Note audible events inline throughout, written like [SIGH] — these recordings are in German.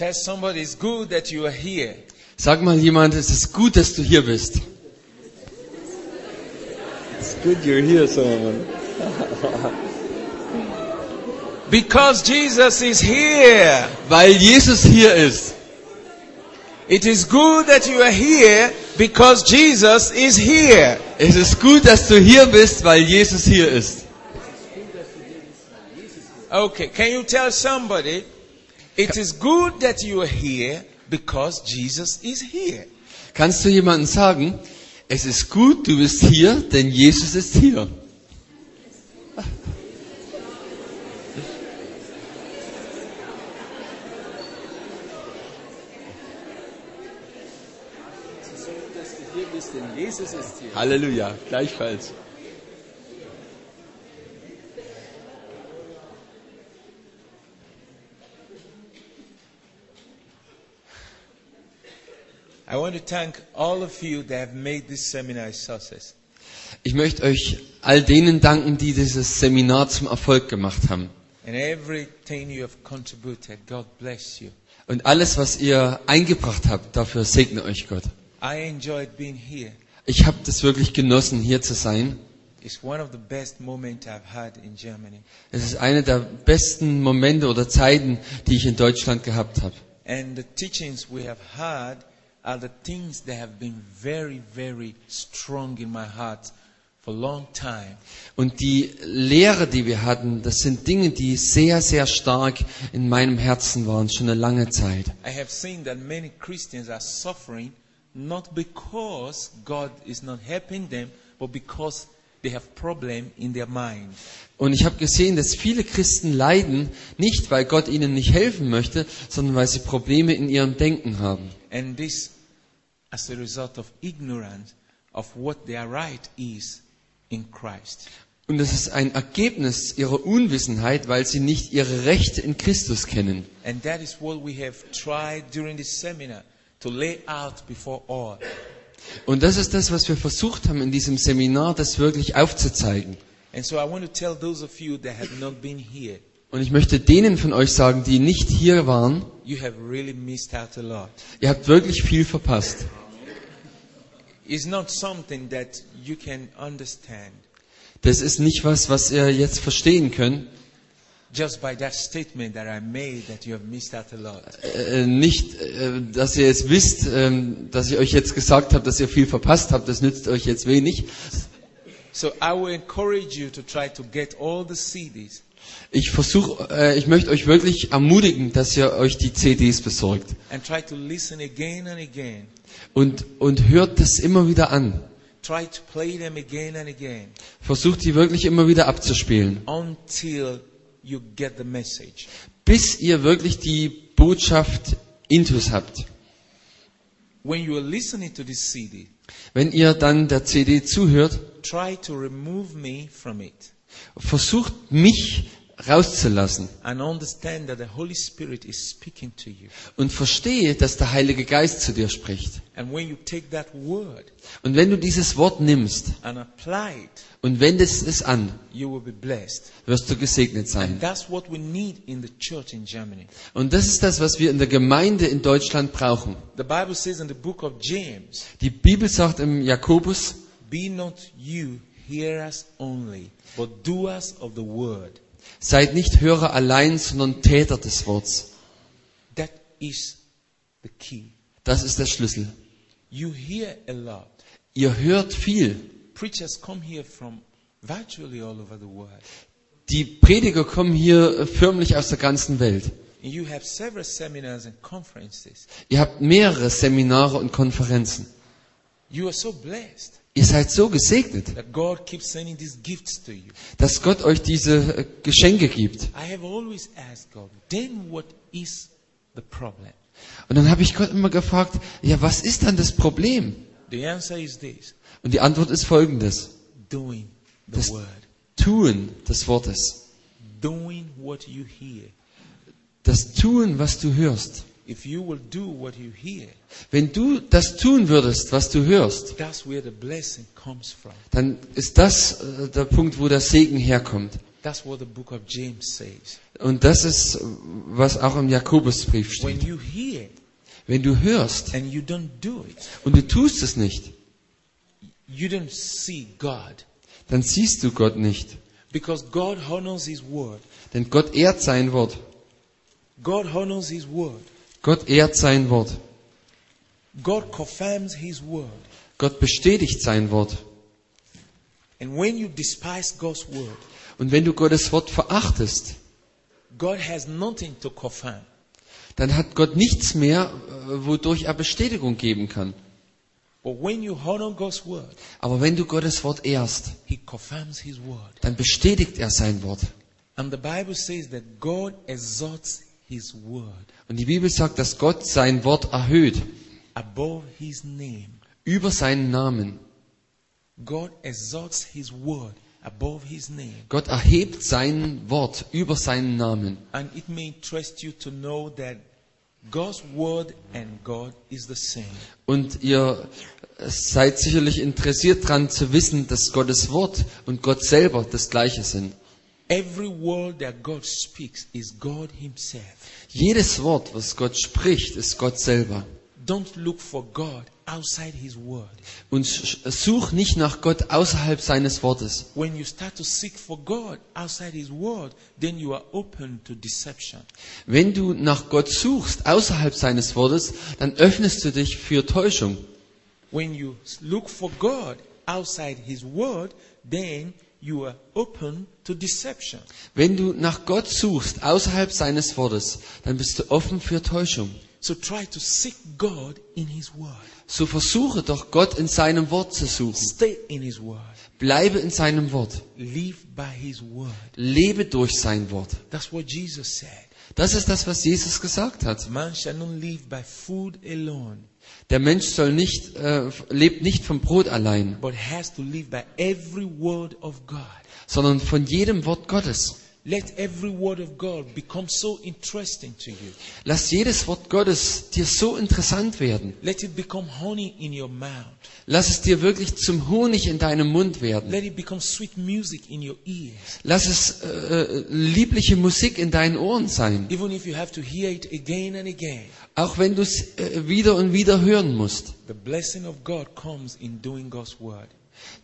Tell somebody it's good that you are here. Sag mal jemand, es ist gut, dass du hier bist. It's good you're here, Solomon. Because Jesus is here. Weil Jesus hier ist. It is good that you are here because Jesus is here. Es ist gut, dass du hier bist, weil Jesus hier ist. Okay, can you tell somebody it is good that you are here because Jesus is here? Kannst du jemandem sagen, es ist gut, du bist hier, denn Jesus ist hier. Halleluja, gleichfalls. I want to thank all of you that have made this seminar a success. Ich möchte euch all denen danken, die dieses Seminar zum Erfolg gemacht haben. And everything you have contributed, God bless you. Und alles, was ihr eingebracht habt, dafür segne euch Gott. I enjoyed being here. Ich habe das wirklich genossen, hier zu sein. It's one of the best moments I've had in Germany. Es ist eine der besten Momente oder Zeiten, die ich in Deutschland gehabt habe. And the teachings we have had are the things that have been very, very strong in my heart for a long time. Und die Lehre, die wir hatten, das sind Dinge, die sehr, sehr stark in meinem Herzen waren, schon eine lange Zeit. I have seen that many Christians are suffering not because God is not helping them, but because they have problem in their mind. Und ich habe gesehen, dass viele Christen leiden, nicht weil Gott ihnen nicht helfen möchte, sondern weil sie Probleme in ihrem Denken haben. And this as a result of ignorance of what their right is in Christ. Und das ist ein Ergebnis ihrer Unwissenheit, weil sie nicht ihre Rechte in Christus kennen. And that is what we have tried during this seminar to lay out before all. Und das ist das, was wir versucht haben in diesem Seminar, das wirklich aufzuzeigen. And so I want to tell those of you that have not been here, Und ich möchte denen von euch sagen, die nicht hier waren, really ihr habt wirklich viel verpasst. Das ist nicht was, was ihr jetzt verstehen könnt. Äh, nicht, äh, dass ihr jetzt wisst, ähm, dass ich euch jetzt gesagt habe, dass ihr viel verpasst habt. Das nützt euch jetzt wenig. So I will encourage you to try to get all the CDs Ich versuche, äh, ich möchte euch wirklich ermutigen, dass ihr euch die CDs besorgt and try to listen again and again. und und hört das immer wieder an. Try to play them again and again Versucht die wirklich immer wieder abzuspielen, until you get the message. bis ihr wirklich die Botschaft intus habt. When you are listening to this CD, Wenn ihr dann der CD zuhört, try to remove me from it versucht mich rauszulassen und verstehe, dass der Heilige Geist zu dir spricht. And when you take that word Und wenn du dieses Wort nimmst und wendest es an, you will be blessed. wirst du gesegnet sein. And that's what we need in the church in Germany. Und das ist das, was wir in der Gemeinde in Deutschland brauchen. The Bible says in the book of James, Die Bibel sagt im Jakobus, Be not you hearers only, but doers of the word. Seid nicht Hörer allein, sondern Täter des Worts. That is the key. Das ist der Schlüssel. You hear a lot. Ihr hört viel. Preachers come here from virtually all over the world. Die Prediger kommen hier förmlich aus der ganzen Welt. You have several seminars and conferences. Ihr habt mehrere Seminare und Konferenzen. You are so blessed Ihr seid so gesegnet, dass Gott euch diese äh, Geschenke gibt. I have always asked God, then what is the problem? Und dann habe ich Gott immer gefragt, ja, was ist dann das Problem? The answer is this Und die Antwort ist folgendes. doing the Das word, Tun des Wortes. Das Tun, was du hörst. If you will do what you hear, Wenn du das tun würdest, was du hörst, that's where the blessing comes from. dann ist das äh, der Punkt, wo der Segen herkommt. That's what the book of James says. Und das ist, was auch im Jakobusbrief When steht. you hear Wenn du hörst and you don't do it, und du tust es nicht, you don't see God. dann siehst du Gott nicht. Because God honors His word. Denn Gott ehrt sein Wort. Gott ehrt sein Wort. God confirms His word. Gott bestätigt sein Wort. And when you despise God's word, Und wenn du Gottes Wort verachtest, God has nothing to confirm. dann hat Gott nichts mehr, äh, wodurch er Bestätigung geben kann. But when you honor God's word, Aber wenn du Gottes Wort ehrst, He confirms His word. dann bestätigt er sein Wort. And the Bible says that God exalts Und die Bibel sagt, dass Gott sein Wort erhöht above His name. über seinen Namen. God exalts His word above His name. Gott erhebt sein Wort über seinen Namen. And it may interest you to know that God's word and God is the same. Und ihr seid sicherlich interessiert daran zu wissen, dass Gottes Wort und Gott selber das gleiche sind. Every word that God speaks is God Himself. Jedes Wort, was Gott spricht, ist Gott selber. Don't look for God outside His word. Und such nicht nach Gott außerhalb seines Wortes. When you start to seek for God outside His word, then you are open to deception. Wenn du nach Gott suchst außerhalb seines Wortes, dann öffnest du dich für Täuschung. When you look for God outside His word, then you are open to deception. Wenn du nach Gott suchst außerhalb seines Wortes, dann bist du offen für Täuschung. So try to seek God in His word. So versuche doch Gott in seinem Wort zu suchen. Stay in His word. Bleibe in seinem Wort. Live by His word. Lebe durch sein Wort. That's what Jesus said. Das ist das, was Jesus gesagt hat. Der Mensch soll nicht, äh, lebt nicht vom Brot allein, sondern von jedem Wort Gottes. Let every word of God become so interesting to you. Lass jedes Wort Gottes dir so interessant werden. Let it become honey in your mouth. Lass es dir wirklich zum Honig in deinem Mund werden. Let it become sweet music in your ears. Lass es äh, liebliche Musik in deinen Ohren sein. Even if you have to hear it again and again. Auch wenn du es äh, wieder und wieder hören musst. The blessing of God comes in doing God's word.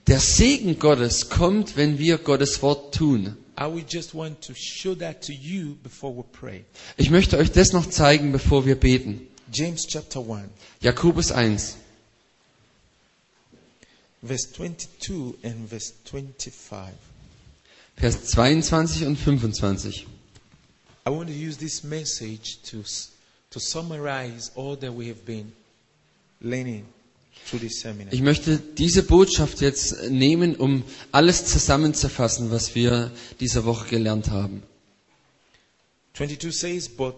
Der Segen Gottes kommt, wenn wir Gottes Wort tun. Ich möchte euch das noch zeigen, bevor wir beten. James chapter 1, Jakobus 1, verse 22 and verse 25. Vers 22 und 25. I want to use this message to, to summarize all that we have been learning through this seminar. Ich möchte diese Botschaft jetzt nehmen, um alles zusammenzufassen, was wir diese Woche gelernt haben. 22 says, But,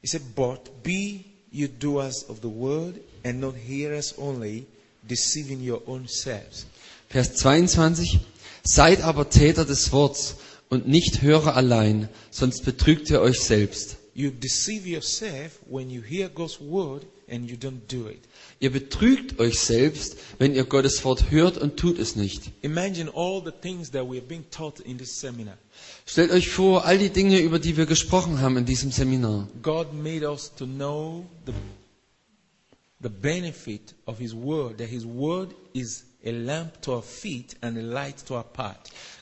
he said, But be you doers of the word and not hearers only, deceiving your own selves. Vers 22. Seid aber Täter des Worts und nicht Hörer allein, sonst betrügt ihr euch selbst. You deceive yourself when you hear God's word and you don't do it. Ihr betrügt euch selbst, wenn ihr Gottes Wort hört und tut es nicht. Imagine all the things that we are being taught in this seminar. Stellt euch vor, all die Dinge, über die wir gesprochen haben in diesem Seminar. God made us to know the, the benefit of His Word, that His Word is a lamp to our feet and a light to our path.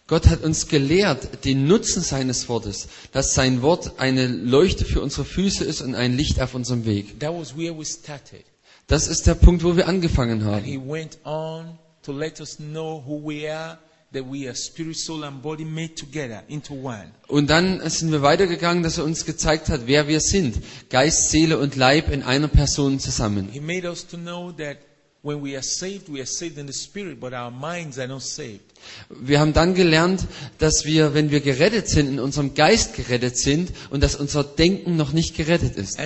Gott hat uns gelehrt, den Nutzen seines Wortes, dass sein Wort eine Leuchte für unsere Füße ist und ein Licht auf unserem Weg. That was where we started. Das ist der Punkt, wo wir angefangen And He haben. went on to let us know who we are, that we are spirit, soul, and body made together into one. Und dann sind wir weitergegangen, dass er uns gezeigt hat, wer wir sind. Geist, Seele und Leib in einer Person zusammen. He made us to know that Wir haben dann gelernt, dass wir, wenn wir gerettet sind, in unserem Geist gerettet sind und dass unser Denken noch nicht gerettet ist.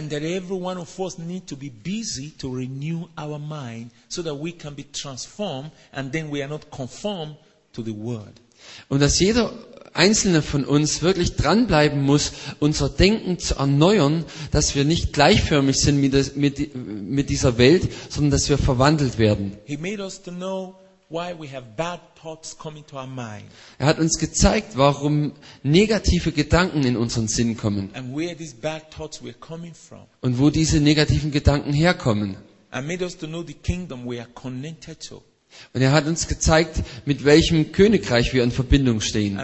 So that we can be transformed and then we are not conformed to the word. Und dass jeder einzelne von uns wirklich dranbleiben muss, unser Denken zu erneuern, dass wir nicht gleichförmig sind mit, des- mit, mit dieser Welt, sondern dass wir verwandelt werden. Er hat uns gezeigt, warum negative Gedanken in unseren Sinn kommen und wo diese negativen Gedanken herkommen. And made us to know the kingdom we are connected to. Und er hat uns gezeigt, mit welchem Königreich wir in Verbindung stehen.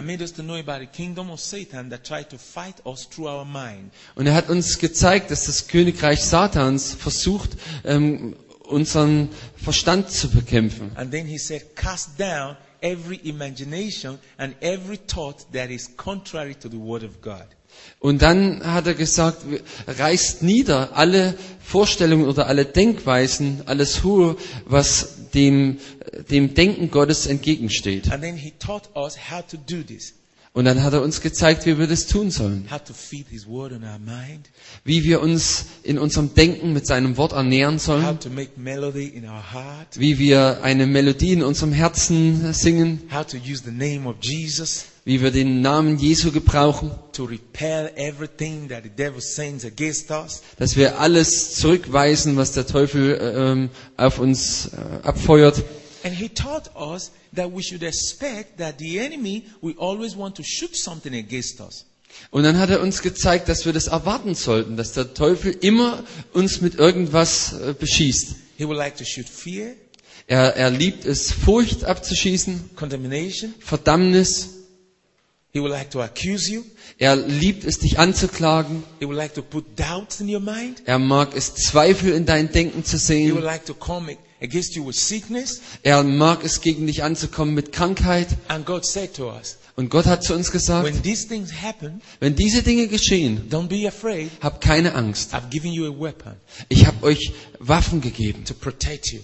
Und er hat uns gezeigt, dass das Königreich Satans versucht, ähm, unseren Verstand zu bekämpfen. And then he said, cast down every imagination and every thought that is contrary to the word of God. Und dann hat er gesagt, reißt nieder alle Vorstellungen oder alle Denkweisen, alles Hohe, was dem, dem Denken Gottes entgegensteht. And then he taught us how to do this, Und dann hat er uns gezeigt, wie wir das tun sollen. how to feed his word in our mind, Wie wir uns in unserem Denken mit seinem Wort ernähren how sollen. to make melody in our heart, Wie wir eine Melodie in unserem Herzen singen. Wie wir den Namen Jesu gebrauchen. to repel everything that the devil sends against us. Dass wir alles zurückweisen, was der Teufel ähm, auf uns äh, abfeuert. And he taught us that we should expect that the enemy will always want to shoot something against us. Und dann hat er uns gezeigt, dass wir das erwarten sollten, dass der Teufel immer uns mit irgendwas äh, beschießt. He would like to shoot fear, Er, er liebt es, Furcht abzuschießen. Verdammnis. He would like to accuse you. Er liebt es, dich anzuklagen. He would like to put doubts in your mind. Er mag es, Zweifel in dein Denken zu He would sehen. like to come against you with sickness. Er mag es, gegen dich anzukommen mit Krankheit. And God said to us, Und Gott hat zu uns gesagt, when these things happen, wenn diese Dinge geschehen, don't be afraid. habt keine Angst. I've given you a weapon Ich habe euch Waffen gegeben, to protect you.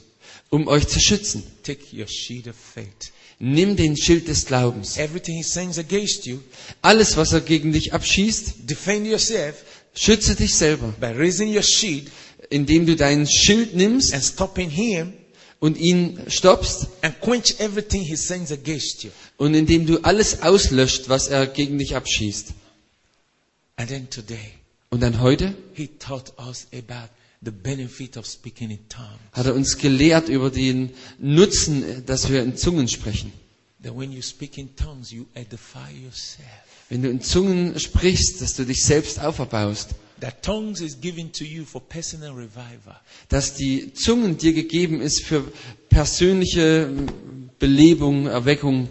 um euch zu schützen. Take your shield of faith. Nimm den Schild des Glaubens. Everything he sends against you, Alles, was er gegen dich abschießt, defend yourself schütze dich selber, by raising your shield indem du dein Schild nimmst and stopping him und ihn stoppst and quench everything he sends against you. und indem du alles auslöscht, was er gegen dich abschießt. And then today, Und dann heute he taught us about the benefit of speaking in tongues. hat er uns gelehrt über den Nutzen, dass wir in Zungen sprechen. That when you speak in tongues, you edify yourself. Wenn du in Zungen sprichst, dass du dich selbst auferbaust. That tongues is given to you for personal revival. Dass die Zungen dir gegeben ist für persönliche Belebung, Erweckung.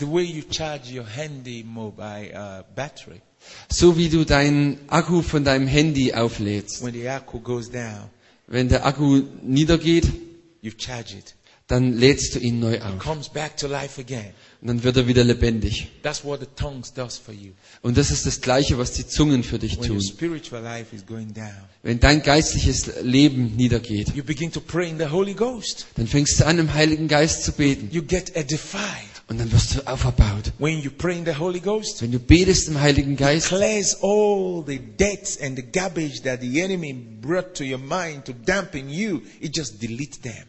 The way you charge your handy mobile uh, battery So wie du deinen Akku von deinem Handy auflädst. down, Wenn der Akku niedergeht, dann lädst du ihn neu auf. Comes back to life again. Und dann wird er wieder lebendig. That's what the tongues does for you. Und das ist das Gleiche, was die Zungen für dich tun. spiritual life is going down, Wenn dein geistliches Leben niedergeht, you begin to pray in the Holy Ghost. dann fängst du an, im Heiligen Geist zu beten. You get edified. Und dann wirst du auferbaut. When you pray in the Holy Ghost, Wenn du betest im Heiligen Geist, clears all the debts and the garbage that the enemy brought to your mind to dampen you. It just deletes them.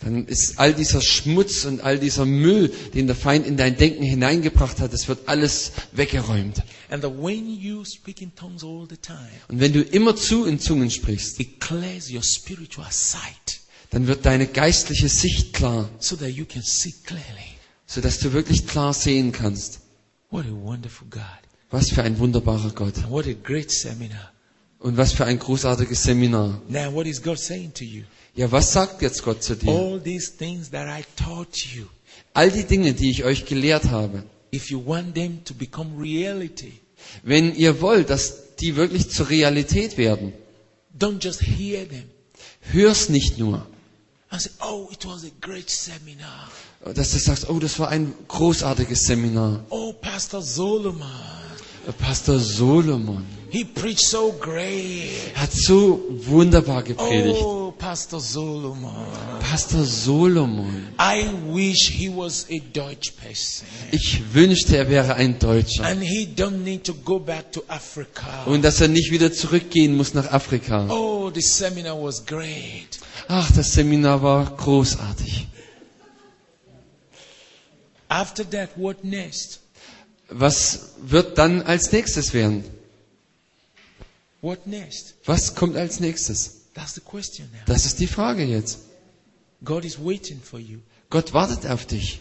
Dann ist all dieser Schmutz und all dieser Müll, den der Feind in dein Denken hineingebracht hat, das wird alles weggeräumt. And that when you speak in tongues all the time, Und wenn du immer zu in Zungen sprichst, it clears your spiritual sight dann wird deine geistliche Sicht klar, so that you can see clearly. Sodass du wirklich klar sehen kannst. What a wonderful God. Was für ein wunderbarer Gott. And what a great seminar. Und was für ein großartiges Seminar. Now, what is God saying to you? Ja, was sagt jetzt Gott zu dir? All these things that I taught you, All die Dinge, die ich euch gelehrt habe, if you want them to become reality, wenn ihr wollt, dass die wirklich zur Realität werden, don't just hear them hör's nicht nur. Say, oh, it was a great seminar. Dass du sagst, oh, das war ein großartiges Seminar. Oh, Pastor Solomon, Pastor Solomon he preached so great. hat so wunderbar gepredigt. Oh, Pastor Solomon. Pastor Solomon. I wish he was a Dutch person. Ich wünschte, er wäre ein Deutscher. And he don't need to go back to Africa. Und dass er nicht wieder zurückgehen muss nach Afrika. Oh, the seminar was great. Ach, das Seminar war großartig. After that, what next? Was wird dann als nächstes werden? What next? Was kommt als nächstes? That's the question now. Das ist die Frage jetzt. God is waiting for you. Gott wartet auf dich.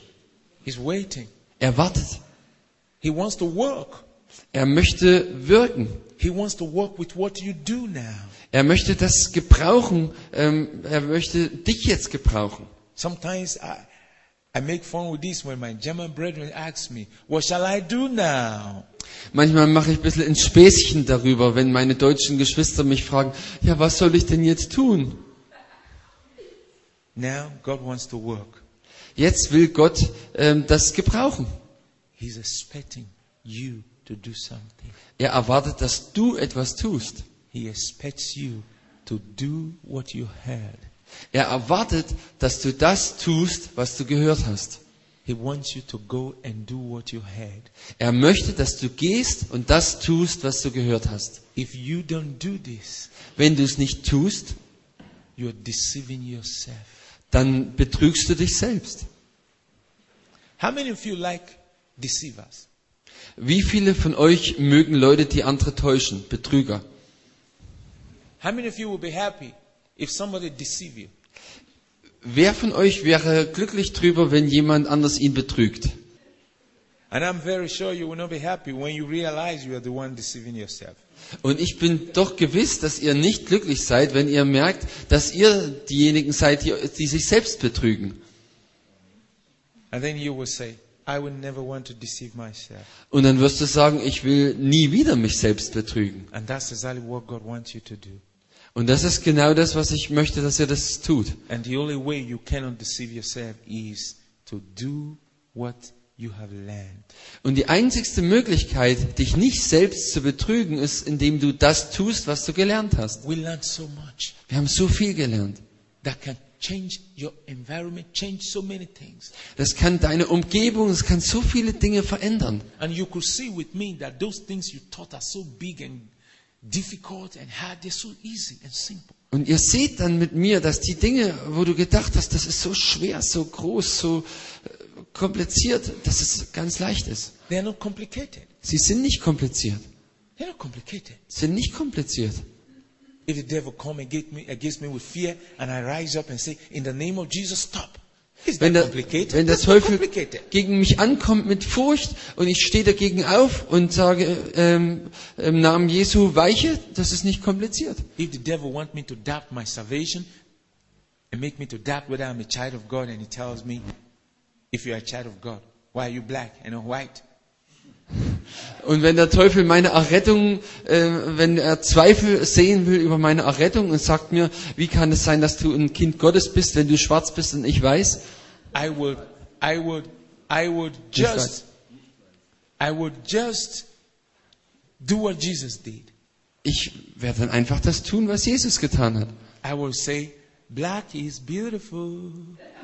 He's waiting. Er wartet. He wants to work. Er möchte wirken. He wants to work with what you do now. Er möchte das gebrauchen. Ähm, er möchte dich jetzt gebrauchen. Sometimes I, I make fun with this when my German brethren ask me, What shall I do now? Manchmal mache ich ein bisschen ein Späßchen darüber, wenn meine deutschen Geschwister mich fragen, ja, was soll ich denn jetzt tun? Now God wants to work. Jetzt will Gott ähm, das gebrauchen. He's expecting you to do something. Er erwartet, dass du etwas tust. He expects you to do what you heard. Er erwartet, dass du das tust, was du gehört hast. Er möchte, dass du gehst und das tust, was du gehört hast. If you don't do this, Wenn du es nicht tust, you're deceiving yourself. dann betrügst du dich selbst. How many of you like deceivers? Wie viele von euch mögen Leute, die andere täuschen, Betrüger? How many of you will be happy if somebody deceive you? Wer von euch wäre glücklich drüber, wenn jemand anders ihn betrügt? And I'm very sure you will not be happy when you realize you are the one deceiving yourself. Und ich bin doch gewiss, dass ihr nicht glücklich seid, wenn ihr merkt, dass ihr diejenigen seid, die, die sich selbst betrügen. Say. Und dann wirst du sagen, ich will nie wieder mich selbst betrügen. And that's exactly what God wants you to do. Und das ist genau das, was ich möchte, dass ihr das tut. And the only way you cannot deceive yourself is to do what you have learned. Und die einzigste Möglichkeit, dich nicht selbst zu betrügen, ist, indem du das tust, was du gelernt hast. We learn so much Wir haben so viel gelernt. that can change your environment, change so many things. Das kann deine Umgebung, es kann so viele Dinge verändern. And you could see with me that those things you thought are so big and difficult and hard, they're so easy and simple. Und ihr seht dann mit mir, dass die Dinge, wo du gedacht hast, das ist so schwer, so groß, so äh, kompliziert, dass es ganz leicht ist. They're not complicated. Sie sind nicht kompliziert. They're not complicated. Sind nicht kompliziert. If the devil come against me, against me with fear and I rise up and say, in the name of Jesus, stop. Wenn der, wenn der Teufel gegen mich ankommt mit Furcht und ich stehe dagegen auf und sage ähm, im Namen Jesu weiche, das ist nicht kompliziert. God and he tells me, if you're a child of God, why are you black and not white? Und wenn der Teufel meine Errettung, äh, wenn er Zweifel sehen will über meine Errettung und sagt mir, wie kann es sein, dass du ein Kind Gottes bist, wenn du schwarz bist und ich weiß, I would, I would, I would just, I would just do what Jesus did. ich werde dann einfach das tun, was Jesus getan hat. I will say, black is beautiful,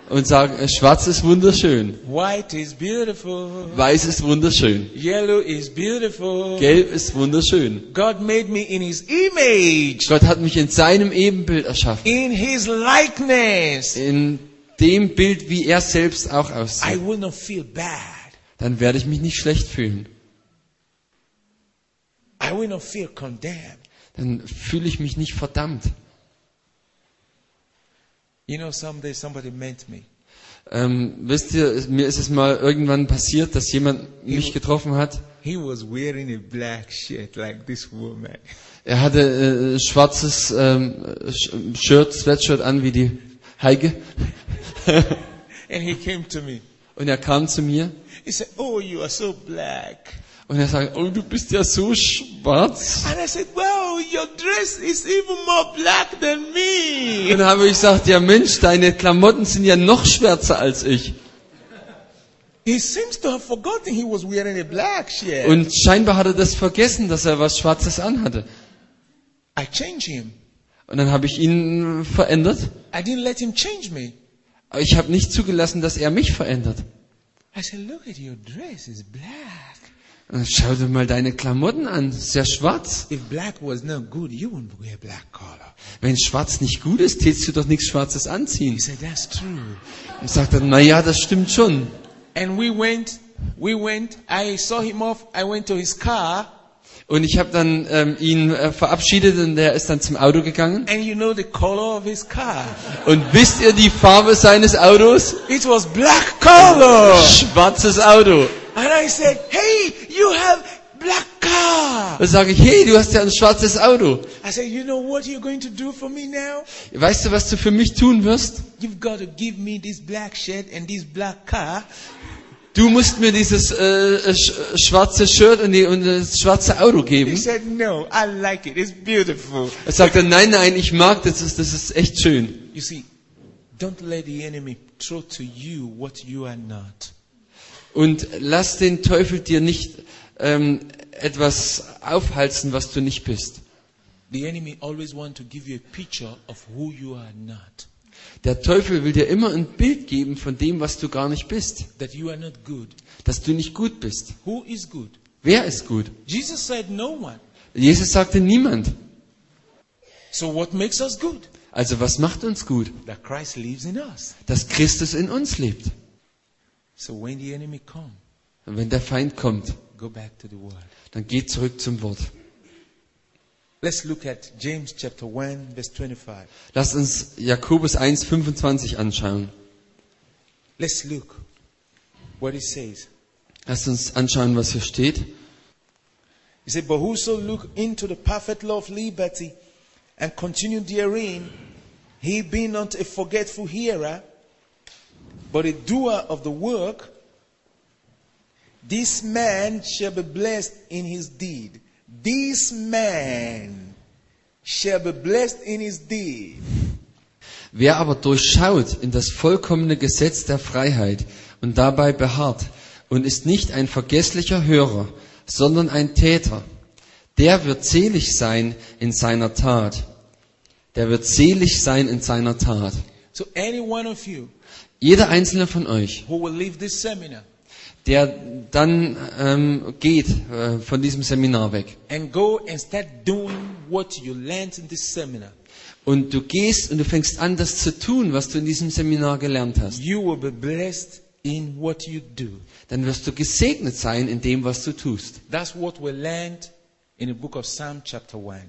Und sagen, äh, schwarz ist wunderschön, white is beautiful, weiß ist wunderschön, yellow is beautiful. gelb ist wunderschön. God made me in His image, Gott hat mich in seinem Ebenbild erschaffen. in His likeness. In dem Bild, wie er selbst auch I aussieht. will not feel bad. Dann werde ich mich nicht schlecht fühlen. I will not feel condemned. Dann fühle ich mich nicht verdammt. You know, someday somebody met me. Ähm, wisst ihr, mir ist es mal irgendwann passiert, dass jemand mich getroffen hat. He was wearing a black shirt like this woman. Er hatte äh, schwarzes ähm, Shirt, Sweatshirt an wie die Heike. And he came to me. Und er kam zu mir He said, Oh, you are so black. Und er sagte, oh, du bist ja so schwarz. And I said, Well, your dress is even more black than Und me. dann habe ich gesagt, ja Mensch, deine Klamotten sind ja noch schwärzer als ich. He seems to have forgotten he was wearing a black shirt. Und scheinbar hat er das vergessen, dass er was Schwarzes anhatte. I changed him. Und dann habe ich ihn verändert. I didn't let him change me. Aber ich habe nicht zugelassen, dass er mich verändert. I said, Look at your dress, it's black. Und schau dir mal deine Klamotten an, ist ja schwarz. Good. Wenn schwarz nicht gut ist, tätst du doch nichts Schwarzes anziehen. He said, That's true. Und sagt dann, na ja, das stimmt schon. And we went, we went, I saw him off, I went to his car, Und ich habe dann ähm, ihn äh, verabschiedet und er ist dann zum Auto gegangen. And you know the color of his car? Und wisst ihr die Farbe seines Autos? It was black color. Schwarzes Auto. And I said, hey, you have black car. Da sage ich, hey, du hast ja ein schwarzes Auto. I said, you know what you're going to do for me now? Weißt du, was du für mich tun wirst? You've got to give me this black shirt and this black car. Du musst mir dieses äh, äh, sch schwarze Shirt und, die, und das schwarze Auto He geben. said, no, I like it. It's beautiful. Er sagte, nein, nein, ich mag das, das das ist echt schön. You see, don't let the enemy throw to you what you are not. Und lass den Teufel dir nicht ähm, etwas aufhalsen, was du nicht bist. The enemy always want to give you a picture of who you are not. Der Teufel will dir immer ein Bild geben von dem, was du gar nicht bist. That you are not good. Dass du nicht gut bist. Who is good? Wer ist gut? Jesus said no one. Jesus sagte niemand. So what makes us good? Also was macht uns gut? That Christ lives in us. Dass Christus in uns lebt. So when the enemy come, Und wenn der Feind kommt, go back to the word. dann geh zurück zum Wort. Let's look at James chapter 1 verse 25. Lass uns Jakobus 1,25 anschauen. Let's look what it says. Lass uns anschauen, was hier steht. He said, But whoso look into the perfect law of liberty and continue therein, he be not a forgetful hearer, but a doer of the work, this man shall be blessed in his deed. This man shall be blessed in his deed. Wer aber durchschaut in das vollkommene Gesetz der Freiheit und dabei beharrt und ist nicht ein vergesslicher Hörer, sondern ein Täter, der wird selig sein in seiner Tat. Der wird selig sein in seiner Tat. So, any one of you Jeder einzelne von euch, who will leave this seminar der dann ähm, geht äh, von diesem Seminar weg and go and start doing what you learned in this seminar, und du gehst und du fängst an, das zu tun, was du in diesem Seminar gelernt hast, you will be blessed in what you do. dann wirst du gesegnet sein in dem, was du tust. That's what we learned in the book of Psalm chapter 1,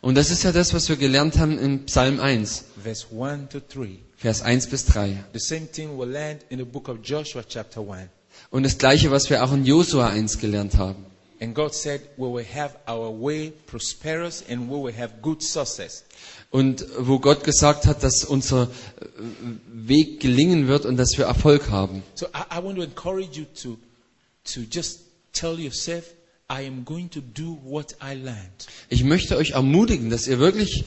Und das ist ja das, was wir gelernt haben in Psalm 1, verse 1 to 3. Vers 1 bis 3. The same thing we learned in the book of Joshua chapter 1. Und das gleiche, was wir auch in Josua 1 gelernt haben. And God said, we will have our way prosperous and we will have good success. Und wo Gott gesagt hat, dass unser äh, Weg gelingen wird und dass wir Erfolg haben. So I, I want to encourage you to, to just tell yourself, I am going to do what I learned. Ich möchte euch ermutigen, dass ihr wirklich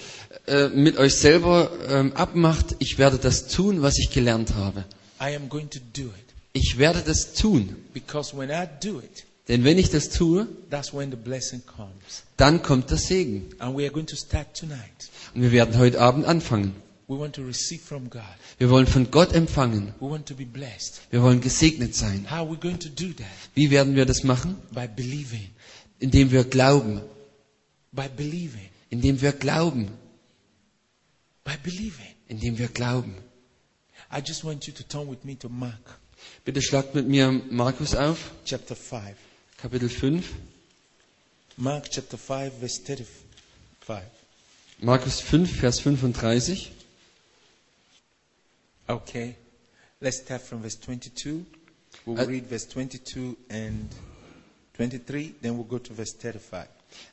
äh, mit euch selber ähm, abmacht, ich werde das tun, was ich gelernt habe. I am going to do it. Ich werde das tun. Because when I do it, Denn wenn ich das tue, that's when the blessing comes. dann kommt der Segen. And we are going to start tonight. Und wir werden heute Abend anfangen. We want to receive from God. Wir wollen von Gott empfangen. We want to be blessed. Wir wollen gesegnet sein. How are we going to do that? Wie werden wir das machen? By believing. Indem wir glauben. By believing. Indem wir glauben. By believing. Indem wir glauben. I just want you to turn with me to Mark Bitte schlagt mit mir Markus auf, chapter 5. Kapitel 5. Mark chapter 5, verse 35. Markus 5, Vers 35. Okay. Let's start from verse 22. We'll Uh, read verse 22 and 23, then we'll go to verse 35.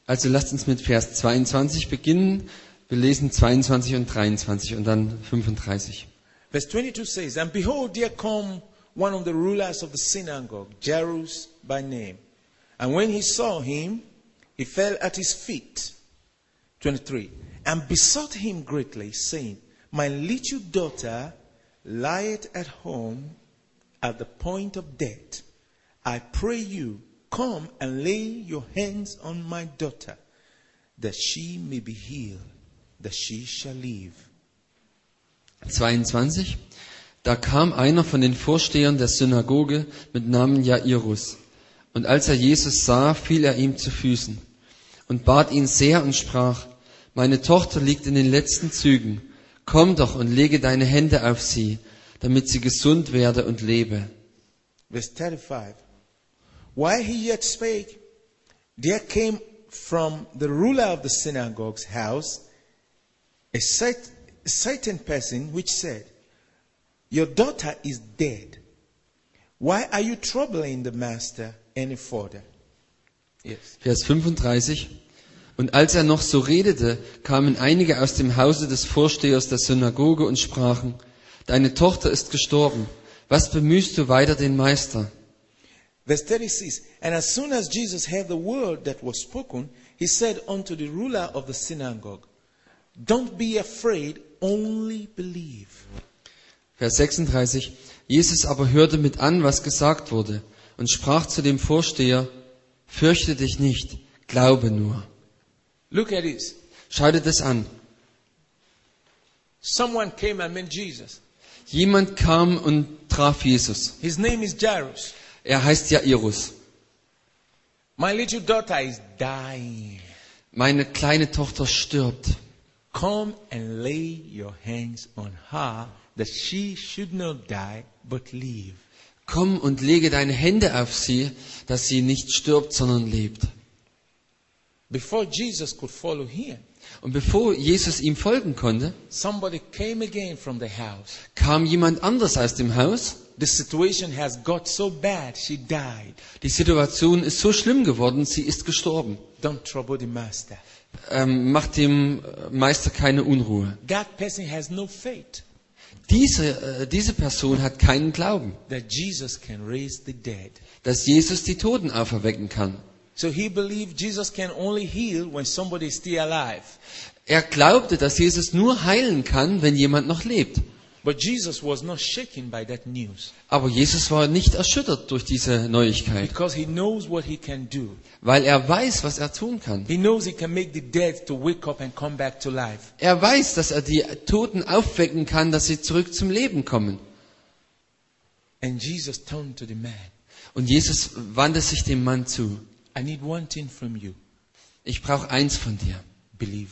Also lasst uns mit Vers 22 beginnen. Wir lesen 22 und 23 und dann 35. Verse 22 says, And behold, there come one of the rulers of the synagogue, Jairus by name. And when he saw him, he fell at his feet. 23. And besought him greatly, saying, My little daughter lieth at home at the point of death. I pray you, come and lay your hands on my daughter, that she may be healed, that she shall live. 22. Da kam einer von den Vorstehern der Synagoge mit Namen Jairus. Und als er Jesus sah, fiel er ihm zu Füßen und bat ihn sehr und sprach, meine Tochter liegt in den letzten Zügen. Komm doch und lege deine Hände auf sie, damit sie gesund werde und lebe. Verse 35. While he yet spake, there came from the ruler of the synagogue's house a certain person which said, Your daughter is dead. Why are you troubling the master any further? Yes. Vers 35. Und als er noch so redete, kamen einige aus dem Hause des Vorstehers der Synagoge und sprachen, Deine Tochter ist gestorben. Was bemühst du weiter den Meister? Verse 36 And as soon as Jesus heard the word that was spoken, he said unto the ruler of the synagogue, Don't be afraid, only believe. Vers 36. Jesus aber hörte mit an, was gesagt wurde, und sprach zu dem Vorsteher, Fürchte dich nicht, glaube nur. Look at this. Schau dir das an. Someone came and met Jesus. Jemand kam und traf Jesus. His name is Jairus. Er heißt Jairus. My little daughter is dying. Meine kleine Tochter stirbt. Come and lay your hands on her that she should not die but live. Komm und lege deine Hände auf sie, dass sie nicht stirbt, sondern lebt. Before Jesus could follow him, Und bevor Jesus ihm folgen konnte, somebody came again from the house. kam jemand anders aus dem Haus. The situation has got so bad, she died. Die Situation ist so schlimm geworden, sie ist gestorben. Don't trouble the master. Ähm, macht dem Meister keine Unruhe. No faith Diese, äh, diese Person hat keinen Glauben, Jesus dass Jesus die Toten auferwecken kann. So he believed Jesus can only heal when somebody is still alive. Er glaubte, dass Jesus nur heilen kann, wenn jemand noch lebt. But Jesus was not shaken by that news Aber Jesus war nicht erschüttert durch diese Neuigkeit, because he knows what he can do. weil er weiß, was er tun kann. He knows he can make the dead to wake up and come back to life. Er weiß, dass er die Toten aufwecken kann, dass sie zurück zum Leben kommen. And Jesus turned to the man. Und Jesus wandte sich dem Mann zu. I need one thing from you. Ich brauche eins von dir. Believe.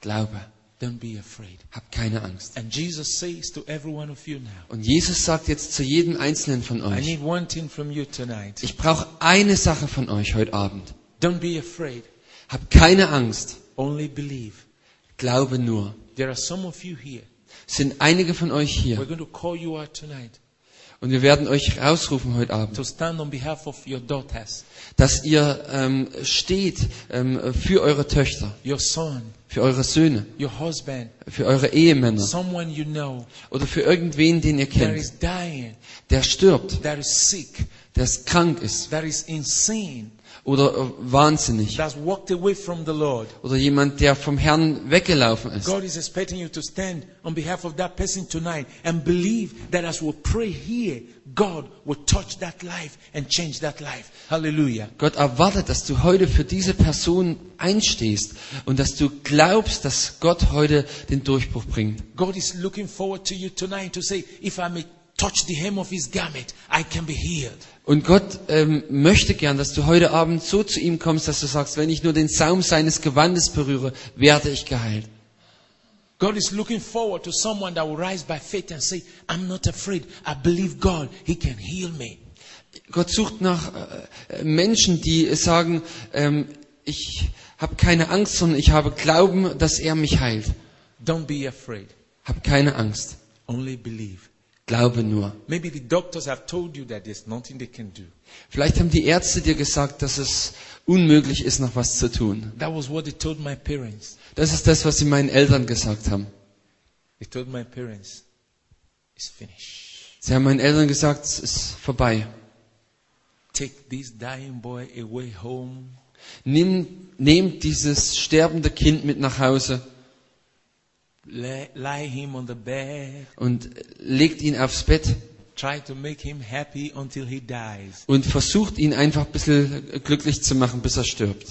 Glaube. Don't be afraid. Hab keine Angst. And Jesus says to every one of you now, Und Jesus sagt jetzt zu jedem Einzelnen von I euch, need one thing from you tonight. ich brauche eine Sache von euch heute Abend. Don't be afraid. Hab keine Angst. Only believe. Glaube nur. There are some of you here. Sind einige von euch We're hier. going to call you out tonight Und wir werden euch rausrufen heute Abend, to stand on behalf of your daughters, dass ihr ähm, steht ähm, für eure Töchter, your son, für eure Söhne, your husband, für eure Ehemänner. Someone you know. Oder für irgendwen, den ihr kennt, der stirbt, that is sick, der krank ist. That is insane, oder äh, wahnsinnig oder jemand, der vom Herrn weggelaufen ist. God is expecting you to stand on behalf of that person tonight and believe that as we pray here, God will touch that life and change that life. Hallelujah. Gott erwartet, dass du heute für diese Person einstehst und dass du glaubst, dass Gott heute den Durchbruch bringt. God is looking forward to you tonight to say, if I may touch the hem of his garment, I can be healed. Und Gott ähm, möchte gern, dass du heute Abend so zu ihm kommst, dass du sagst, wenn ich nur den Saum seines Gewandes berühre, werde ich geheilt. God is looking forward to someone that will rise by faith and say, I'm not afraid. I believe God. He can heal me. Gott sucht nach äh, Menschen, die sagen, ähm, ich habe keine Angst, sondern ich habe Glauben, dass er mich heilt. Don't be afraid. Hab keine Angst. Only believe. Glaube nur. Maybe the doctors have told you that there's nothing they can do. Vielleicht haben die Ärzte dir gesagt, dass es unmöglich ist, noch was zu tun. That was what they told my parents. Das ist das, was sie meinen Eltern gesagt haben. They told my parents, it's finished. Sie haben meinen Eltern gesagt, es ist vorbei. Take this dying boy away home. Nimm, nehmt dieses sterbende Kind mit nach Hause Lie, lie him on the bed. Und legt ihn aufs Bett Try to make him happy until he dies. und versucht ihn einfach ein bisschen glücklich zu machen, bis er stirbt.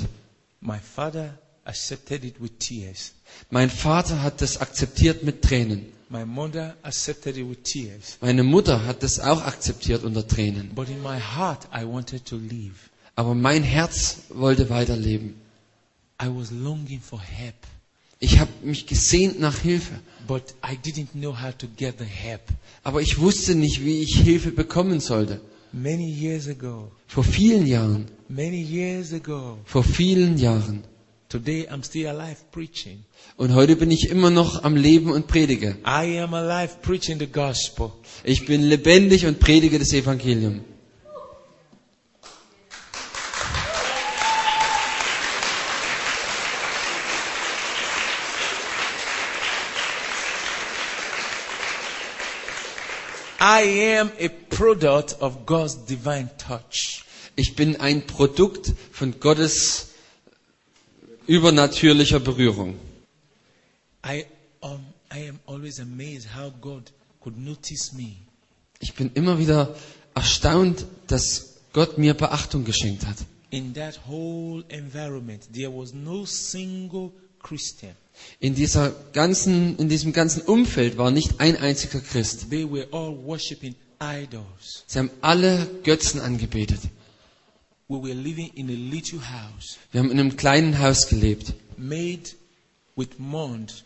My father accepted it with tears. Mein Vater hat das akzeptiert mit Tränen. My mother accepted it with tears. Meine Mutter hat das auch akzeptiert unter Tränen. But in my heart, I wanted to live. Aber mein Herz wollte weiterleben. I was longing for help, Ich habe mich gesehnt nach Hilfe. but I didn't know how to get the help. Aber ich wusste nicht, wie ich Hilfe bekommen sollte. Many years ago, Vor vielen Jahren, many years ago. vor vielen Jahren. Today I'm still alive preaching. Und heute bin ich immer noch am Leben und predige. I am alive preaching the gospel. Ich bin lebendig und predige das Evangelium. I am a product of God's divine touch. Ich bin ein Produkt von Gottes übernatürlicher Berührung. I, um, I am always amazed how God could notice me. Ich bin immer wieder erstaunt, dass Gott mir Beachtung geschenkt hat. In that whole environment, there was no single Christian. In dieser ganzen, in diesem ganzen Umfeld war nicht ein einziger Christ. They were all worshiping idols. Sie haben alle Götzen angebetet. We were living in a little house Wir haben in einem kleinen Haus gelebt, made with mud,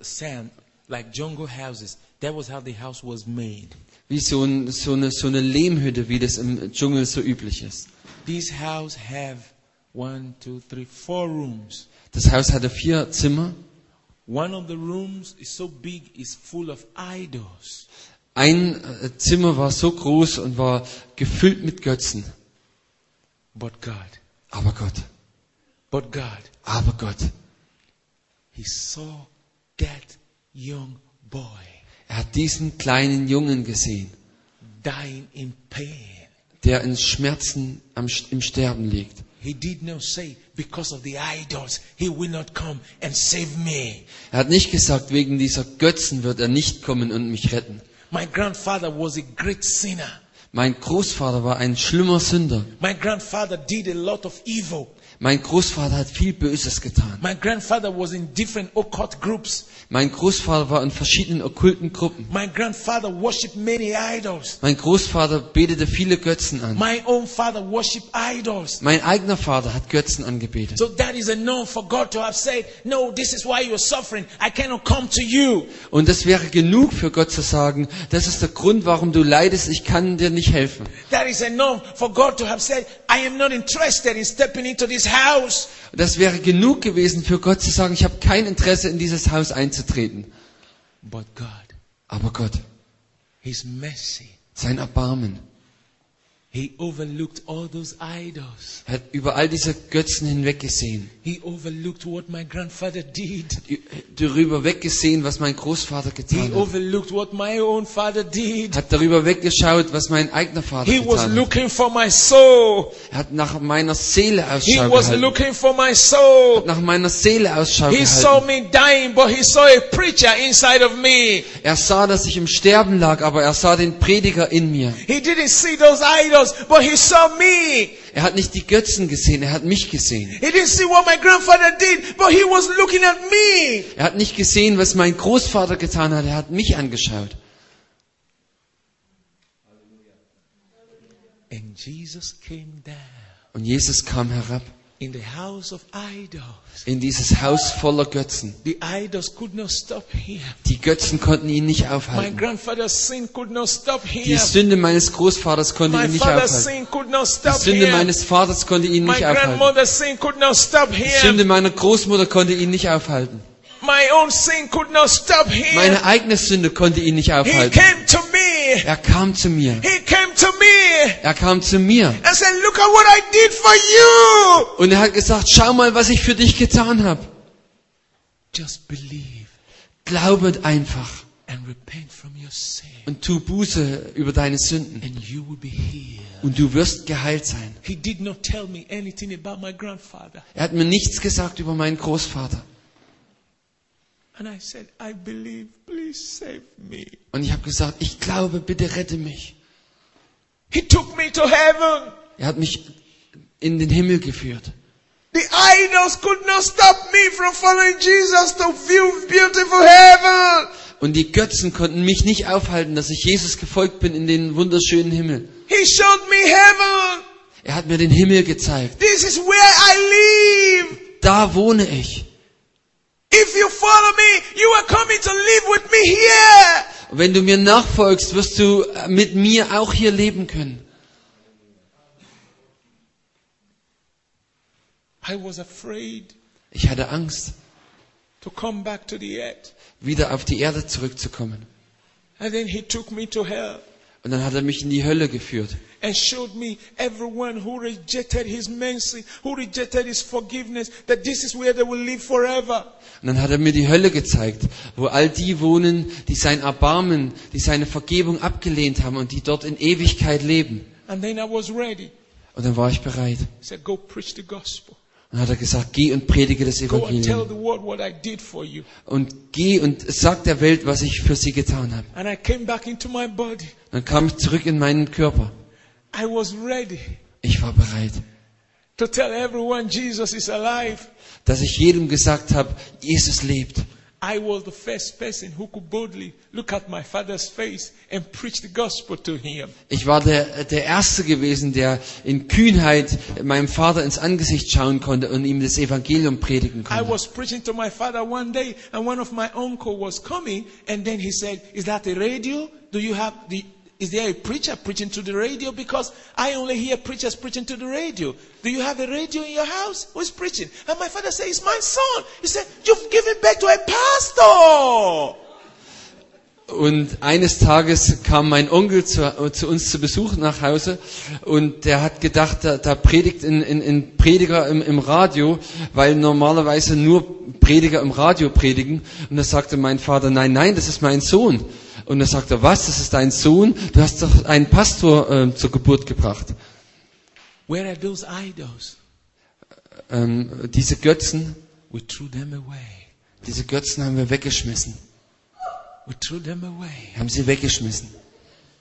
sand, like jungle houses. That was how the house was made. wie so, ein, so, eine, so eine Lehmhütte, wie das im Dschungel so üblich ist. This house have one, two, three, four rooms. Das Haus hatte vier Zimmer. One of the rooms is so big, it's full of idols. Ein äh, Zimmer war so groß und war gefüllt mit Götzen. But God, Aber Gott, but God, aber Gott. He saw that young boy Er hat diesen kleinen Jungen gesehen, dying in pain. der in Schmerzen am, im Sterben liegt. He did not say, because of the idols, he will not come and save me. Er hat nicht gesagt, wegen dieser Götzen wird er nicht kommen und mich retten. My grandfather was a great sinner. Mein Großvater war ein schlimmer Sünder. My grandfather did a lot of evil. Mein Großvater hat viel Böses getan. My grandfather was in different occult groups. Mein Großvater war in verschiedenen okkulten Gruppen. My grandfather worshipped many idols. Mein Großvater betete viele Götzen an. My own father worshipped idols. Mein eigener Vater hat Götzen angebetet. So that is enough for God to have said, No, this is why you're suffering. I cannot come to you. Und das wäre genug für Gott zu sagen, das ist der Grund, warum du leidest, ich kann dir nicht helfen. That is enough for God to have said, I am not interested in stepping into this house. Das wäre genug gewesen für Gott zu sagen, ich habe kein Interesse in dieses Haus einzutreten. But God, Aber Gott, His mercy, sein Erbarmen, He overlooked all those idols. er hat über all diese Götzen hinweggesehen, He overlooked what my grandfather did. darüber weggesehen, was mein Großvater He getan hat, overlooked what my own father did. hat darüber weggeschaut, was mein eigener Vater He was getan hat. looking for my soul. Er hat nach meiner Seele He Ausschau was gehalten, looking for my soul. nach meiner Seele Ausschau He saw gehalten. me dying, but he saw a preacher inside of me. Er sah, dass ich im Sterben lag, aber er sah den Prediger in mir. He didn't see those idols, but he saw me. Er hat nicht die Götzen gesehen, er hat mich gesehen. He didn't see what my grandfather did, but he was looking at me. Er hat nicht gesehen, was mein Großvater getan hat, er hat mich angeschaut. And Jesus came down Und Jesus kam herab in the house of idols. in dieses Haus voller Götzen. The idols could not stop him. Die Götzen konnten ihn nicht My aufhalten. grandfather's sin could not stop Die him. Sünde meines Großvaters konnte My ihn nicht aufhalten. sin could not Die stop Sünde him. meines Vaters konnte ihn My nicht aufhalten. sin could not stop Die him. Sünde meiner Großmutter konnte ihn nicht aufhalten. My own sin could not stop him. Meine eigene Sünde konnte ihn nicht He aufhalten. came to me. Er kam zu mir. He came Er kam zu mir. and said, look at what I did for you. Und er hat gesagt, schau mal, was ich für dich getan habe. Just believe Glaube einfach and repent from your sin und tu Buße über deine Sünden. and you will be healed. Und du wirst geheilt sein. He did not tell me anything about my grandfather. Er hat mir nichts gesagt über meinen Großvater. And I said, I believe, please save me. Und ich habe gesagt, ich glaube, bitte rette mich. He took me to heaven. Er hat mich in den Himmel geführt. The idols could not stop me from following Jesus to view beautiful heaven. Und die Götzen konnten mich nicht aufhalten, dass ich Jesus gefolgt bin in den wunderschönen Himmel. He showed me heaven. Er hat mir den Himmel gezeigt. This is where I live. Da wohne ich. If you follow me, you are coming to live with me here. Und wenn du mir nachfolgst, wirst du mit mir auch hier leben können. I was afraid Ich hatte Angst, wieder auf die Erde zurückzukommen. And then he took me to hell Und dann hat er mich in die Hölle geführt and showed me everyone who rejected his mercy, who rejected his forgiveness, that this is where they will live forever. Und dann hat er mir die Hölle gezeigt, wo all die wohnen, die sein Erbarmen, die seine Vergebung abgelehnt haben und die dort in Ewigkeit leben. And then I was ready. Und dann war ich bereit. He said, Go preach the gospel. Und hat er gesagt, geh und predige das Evangelium. the world what I did for you. Und geh und sag der Welt, was ich für sie getan habe. And I came back into my body. Dann kam ich zurück in meinen Körper. I was ready Ich war bereit. to tell everyone Jesus is alive. Dass ich jedem gesagt habe, Jesus lebt. I was the first person who could boldly look at my father's face and preach the gospel to him. Ich war der, der Erste gewesen, der in Kühnheit meinem Vater ins Angesicht schauen konnte und ihm das Evangelium predigen I konnte. was preaching to my father one day, and one of my uncle was coming, and then he said, "Is that a radio? Do you have the? Is there a preacher preaching to the radio? Because I only hear preachers preaching to the radio. Do you have a radio in your house? Who's preaching?" And my father said, "It's my son." He said, "You've given birth to a pastor." Und eines Tages kam mein Onkel zu, zu uns zu Besuch nach Hause und der hat gedacht, da, da predigt ein, ein, ein Prediger im, im Radio, weil normalerweise nur Prediger im Radio predigen. Und da sagte mein Vater, nein, nein, das ist mein Sohn. Und er sagte, was, das ist dein Sohn? Du hast doch einen Pastor äh, zur Geburt gebracht. Where are those idols? Ähm, diese Götzen, We threw them away. diese Götzen haben wir weggeschmissen. We threw them away. Haben sie weggeschmissen.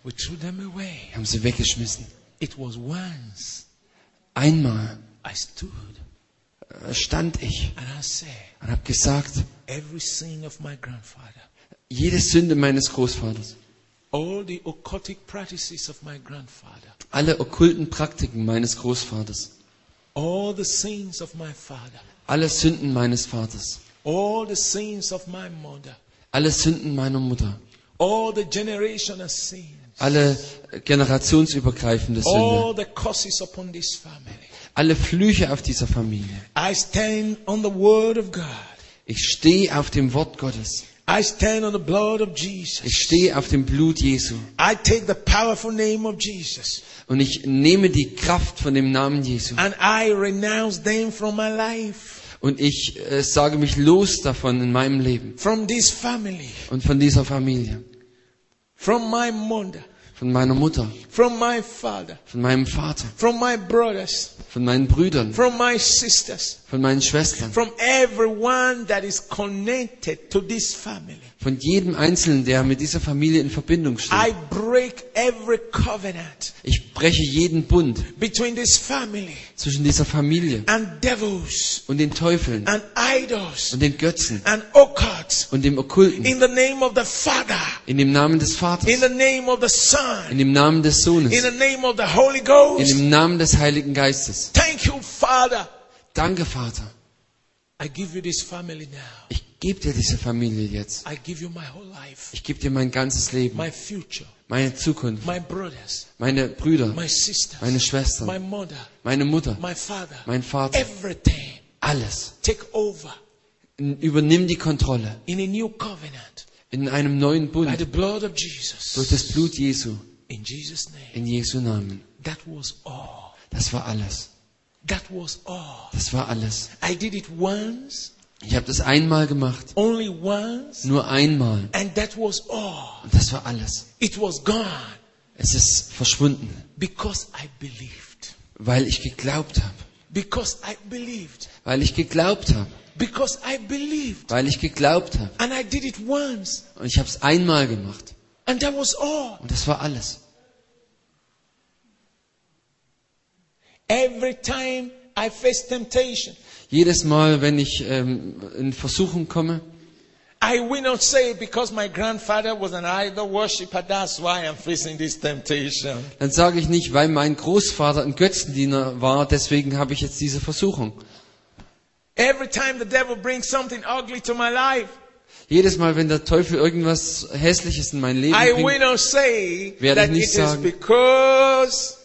We threw them away. Haben sie weggeschmissen. It was once Einmal I stood stand ich and I said, und habe gesagt, every sin of my grandfather, jede Sünde meines Großvaters, all the occultic practices of my grandfather, alle okkulten Praktiken meines Großvaters, all the sins of my father, alle Sünden meines Vaters, all the sins of my mother, alle Sünden meiner Mutter, alle generationsübergreifende Sünde, all the curses upon this family. alle Flüche auf dieser Familie. I stand on the word of God. Ich stehe auf dem Wort Gottes. I stand on the blood of Jesus. Ich stehe auf dem Blut Jesu. I take the powerful name of Jesus Und ich nehme die Kraft von dem Namen Jesu. and I renounce them from my life, Und ich äh, sage mich los davon in meinem Leben from this family, und von dieser Familie, from my mother, von meiner Mutter, from my father, von meinem Vater, from my brothers, von meinen Brüdern, from my sisters, von meinen Schwestern, from everyone that is connected to this family. Von jedem Einzelnen, der mit dieser Familie in Verbindung steht. I break every covenant Ich breche jeden Bund between this family zwischen dieser Familie and devils und den Teufeln and idols und den Götzen and occults und dem Okkulten. in the name of the Father, In dem Namen des in Vaters, the name of the in dem Namen des Sohnes, in the name of the Holy in Ghost. dem Namen des Heiligen Geistes. Thank you, Father. Danke, Vater. I give you this family now. Ich gebe dir diese Familie jetzt. I give you my whole life, Ich gebe dir mein ganzes Leben, my future, meine Zukunft, my brothers, meine Brüder, my sisters, meine Schwestern, my mother, meine Mutter, my father, mein Vater, everything. alles. Take over Übernimm die Kontrolle in a new covenant in einem neuen by the Bund blood of Jesus. durch das Blut Jesu, In Jesus' name. in Jesu Namen. That was all. Das war alles. That was all. Das war alles. Ich habe das einmal gemacht, only once, nur einmal. and that was all. Und das war alles. It was gone Es ist verschwunden, because I believed. weil ich geglaubt habe. Because I believed. Weil ich geglaubt habe. Because I believed. Weil ich geglaubt habe. And I did it once, Und ich habe es einmal gemacht. and that was all. Und das war alles. Every time I face temptation, Jedes Mal, wenn ich ähm, in Versuchung komme, I will not say because my grandfather was an idol worshiper, that's why I'm facing this temptation. dann sage ich nicht, weil mein Großvater ein Götzendiener war, deswegen habe ich jetzt diese Versuchung. Every time the devil brings something ugly to my life, Jedes Mal, wenn der Teufel irgendwas Hässliches in mein Leben bringt, Werde ich nicht sagen. because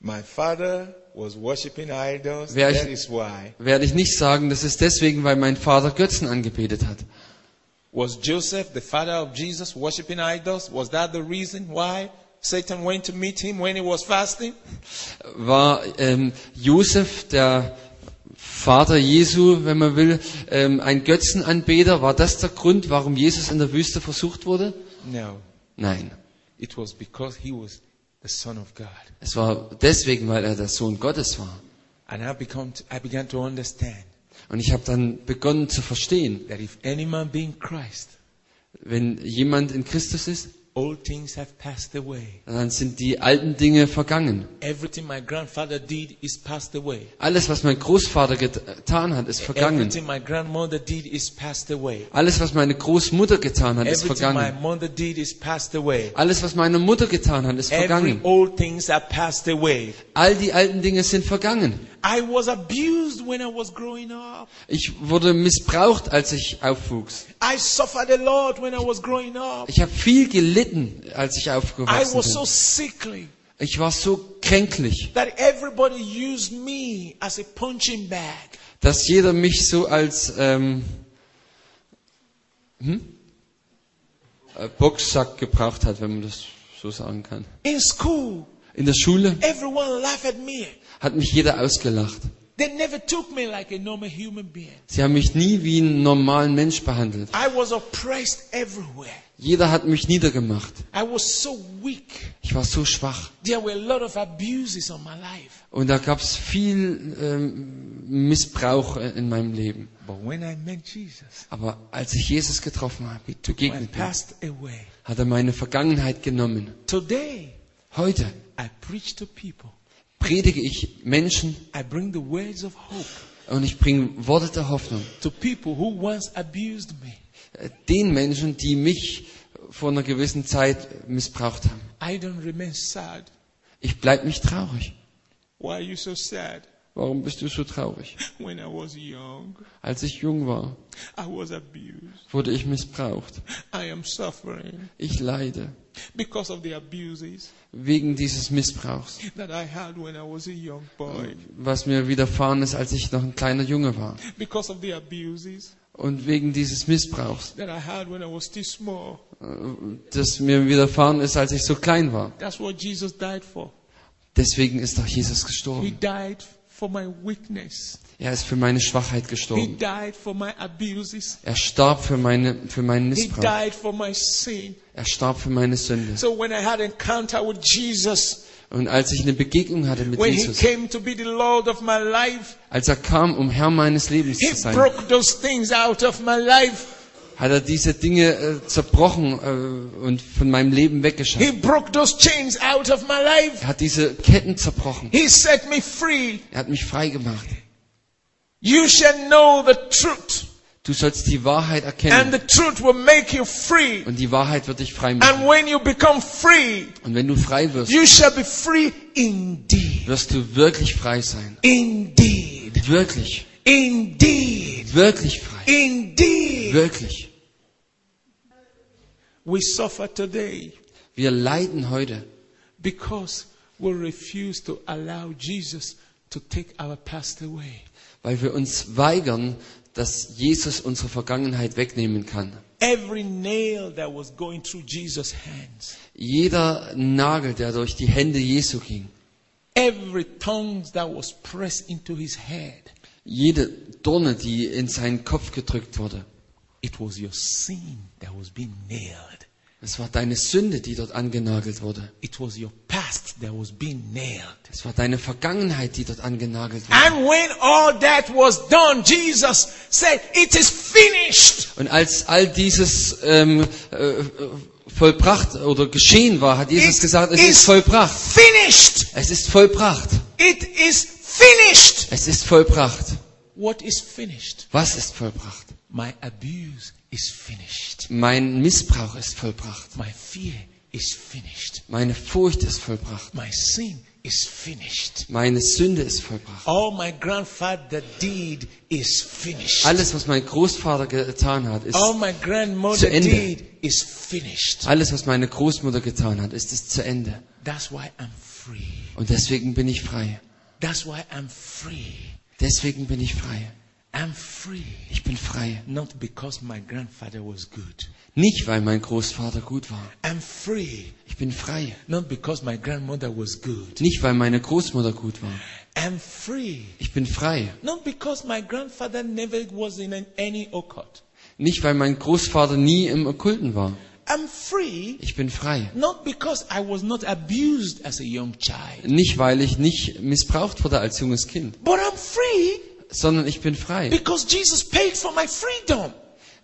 my father was worshiping idols. Wer ich-. Werde ich nicht sagen, das ist deswegen, weil mein Vater Götzen angebetet hat. Was Joseph, the father of Jesus, worshiping idols? Was that the reason why Satan went to meet him when he was fasting? War ähm, Josef, der Vater Jesu, wenn man will, ähm, ein Götzenanbeter? War das der Grund, warum Jesus in der Wüste versucht wurde? No. Nein. It was because he was the son of God. Es war deswegen, weil er der Sohn Gottes war. And I, become I began to understand Und ich habe dann begonnen zu verstehen, that if any man be in Christ, wenn jemand in Christus ist, all things have passed away. dann sind die alten Dinge vergangen. Alles, was mein Großvater getan hat, ist vergangen. Alles, was meine Großmutter getan hat, ist vergangen. Alles, was meine Mutter getan hat, ist vergangen. old things are passed away. All die alten Dinge sind vergangen. I was abused when I was growing up. Ich wurde missbraucht, als ich aufwuchs. I suffered a lot when I was growing up. Ich habe viel gelitten, als ich I aufgewachsen was so bin. sickly Ich war so kränklich, that everybody used me as a punching bag. dass jeder mich so als ähm, hm? Äh, Boxsack gebraucht hat, wenn man das so sagen kann. In school, In der Schule hat mich jeder ausgelacht. Sie haben mich nie wie einen normalen Mensch behandelt. Jeder hat mich niedergemacht. Ich war so schwach. Und da gab es viel ähm, Missbrauch äh, in meinem Leben. Aber als ich Jesus getroffen habe, begegnet bin, hat er meine Vergangenheit genommen. Heute Predige ich Menschen I bring the words of hope und ich bringe Worte der Hoffnung. to people who once abused me. Äh, Den Menschen, die mich vor einer gewissen Zeit missbraucht haben. I don't remain sad. Ich bleib nicht traurig. Why are you so sad? Warum bist du so traurig? [LAUGHS] When I was young, Als ich jung war, I was abused. wurde ich missbraucht. I am suffering Ich leide because of the abuses wegen dieses Missbrauchs, that I had when I was a young boy. was mir widerfahren ist, als ich noch ein kleiner Junge war. Because of the abuses Und wegen dieses Missbrauchs, that I had when I was still small. das mir widerfahren ist, als ich so klein war. That's what Jesus died for. Deswegen ist auch Jesus He gestorben. died my weakness. Er ist für meine Schwachheit He gestorben. died for my abuses. Er starb für, meine, für meinen He Missbrauch. died for my sin. Er starb für meine Sünde. So when I had encounter with Jesus, Und als ich eine Begegnung hatte mit when he Jesus, came to be the Lord of my life, als er kam, um Herr meines Lebens zu sein, hat er diese Dinge äh, zerbrochen äh, und von meinem Leben He weggeschafft. broke those chains out of my life. Er hat diese Ketten zerbrochen. He set me free. Er hat mich frei gemacht. You shall know the truth, Du sollst die Wahrheit and erkennen the truth will make you free. und die Wahrheit wird dich frei And machen. when you become free, Und wenn du frei wirst, you shall be free indeed. wirst du wirklich frei sein. Indeed. Wirklich, Indeed. wirklich frei. Indeed. Wirklich. We suffer today Wir leiden heute, because we refuse to allow Jesus to take our past away. weil wir uns weigern, dass Jesus unsere Vergangenheit wegnehmen kann. Every nail that was going through Jesus' hands, Jeder Nagel, der durch die Hände Jesu ging, every tongue that was pressed into his head, jede Dorne, die in seinen Kopf gedrückt wurde, it was your sin that was being nailed. es war deine Sünde, die dort angenagelt wurde. It was your past that was being nailed. Es war deine Vergangenheit, die dort angenagelt wurde. And when all that was done, Jesus said, It is finished. Und als all dieses ähm, äh, vollbracht oder geschehen war, hat Jesus It gesagt, es is ist vollbracht. Finished. Es ist vollbracht. It is finished. Es ist vollbracht. What is finished? Was ist vollbracht? My abuse is finished. Mein Missbrauch ist vollbracht. My fear is finished. Meine Furcht ist vollbracht. My sin is finished. Meine Sünde ist vollbracht. All my grandfather did is finished. Alles, was mein Großvater getan hat, ist All my grandmother zu Ende. did is finished. alles, was meine Großmutter getan hat, ist es zu Ende. That's why I'm free. Und deswegen bin ich frei. That's why I'm free. Deswegen bin ich frei. I'm free. Ich bin frei. Not because my grandfather was good. Nicht, weil mein Großvater gut war. I'm free. Ich bin frei. Not because my grandmother was good. Nicht, weil meine Großmutter gut war. I'm free. Ich bin frei. Not because my grandfather never was in an, any occult. Nicht, weil mein Großvater nie im Okkulten war. I'm free. Ich bin frei. Not because I was not abused as a young child. Nicht, weil ich nicht missbraucht wurde als junges Kind, But I'm free sondern ich bin frei, because Jesus paid for my freedom.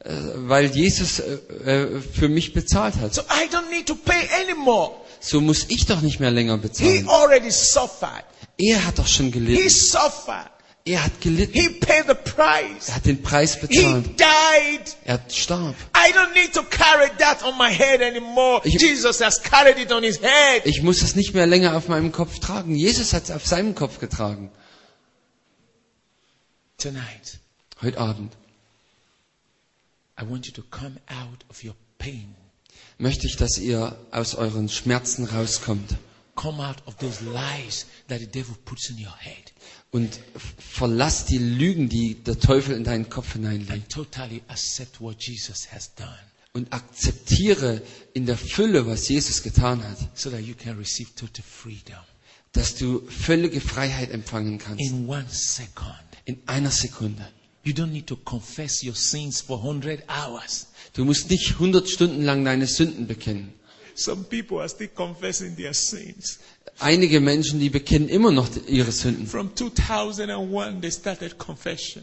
äh, weil Jesus äh, äh, für mich bezahlt hat. So I don't need to pay anymore. So muss ich doch nicht mehr länger He bezahlen. already suffered. Er hat doch schon He gelitten. Er hat gelitten. He paid the price. Er hat den Preis He bezahlt. died. Er starb. I don't need to carry that on my head anymore. Ich- Jesus has carried it on his head. Ich muss es nicht mehr länger auf meinem Kopf tragen. Jesus hat es auf seinem Kopf getragen. Tonight, Heute Abend I want you to come out of your pain. möchte ich, dass ihr aus euren Schmerzen rauskommt Come out of those lies that the devil puts in your head und verlasst die Lügen, die der Teufel in deinen Kopf hineinlegt. and totally accept what Jesus has done Und akzeptiere in der Fülle, was Jesus getan hat, so that you can receive total freedom dass du völlige Freiheit empfangen kannst. in one second. In einer Sekunde. You don't need to confess your sins for 100 hours. Du musst nicht 100 Stunden lang deine Sünden bekennen. Some people are still confessing their sins. Einige Menschen, die bekennen immer noch ihre Sünden. From 2001, they started confession.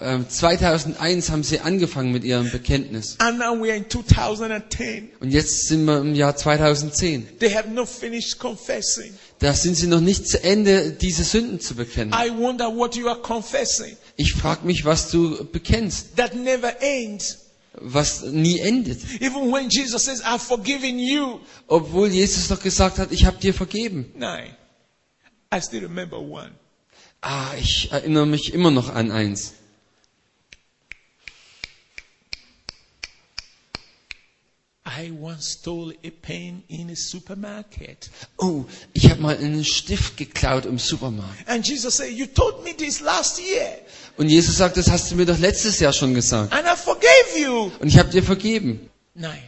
Ähm, 2001 haben sie angefangen mit ihrem Bekenntnis. And now we are in 2010. Und jetzt sind wir im Jahr 2010. They have not finished confessing. Da sind sie noch nicht zu Ende, diese Sünden zu bekennen. I wonder what you are confessing. Ich frage mich, was du bekennst, That never ends. Was nie endet. Even when Jesus says, I've forgiven you. Obwohl Jesus doch gesagt hat, ich habe dir vergeben. Nine. I still remember one. Ah, ich erinnere mich immer noch an eins. I once stole a pen in a supermarket. Oh, ich habe mal einen Stift geklaut im Supermarkt. And Jesus said, You told me this last year. Und Jesus sagt, das hast du mir doch letztes Jahr schon gesagt. And I forgave you. Und ich habe dir vergeben. Nine.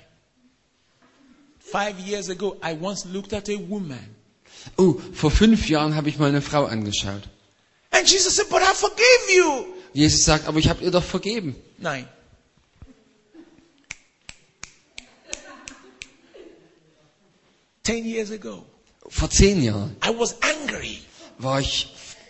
Five years ago, I once looked at a woman. Oh, vor fünf Jahren habe ich mal eine Frau angeschaut. And Jesus said, But I forgave you. Jesus sagt, aber ich habe ihr doch vergeben. Nine. Ten years ago, Vor zehn Jahren I was angry. war ich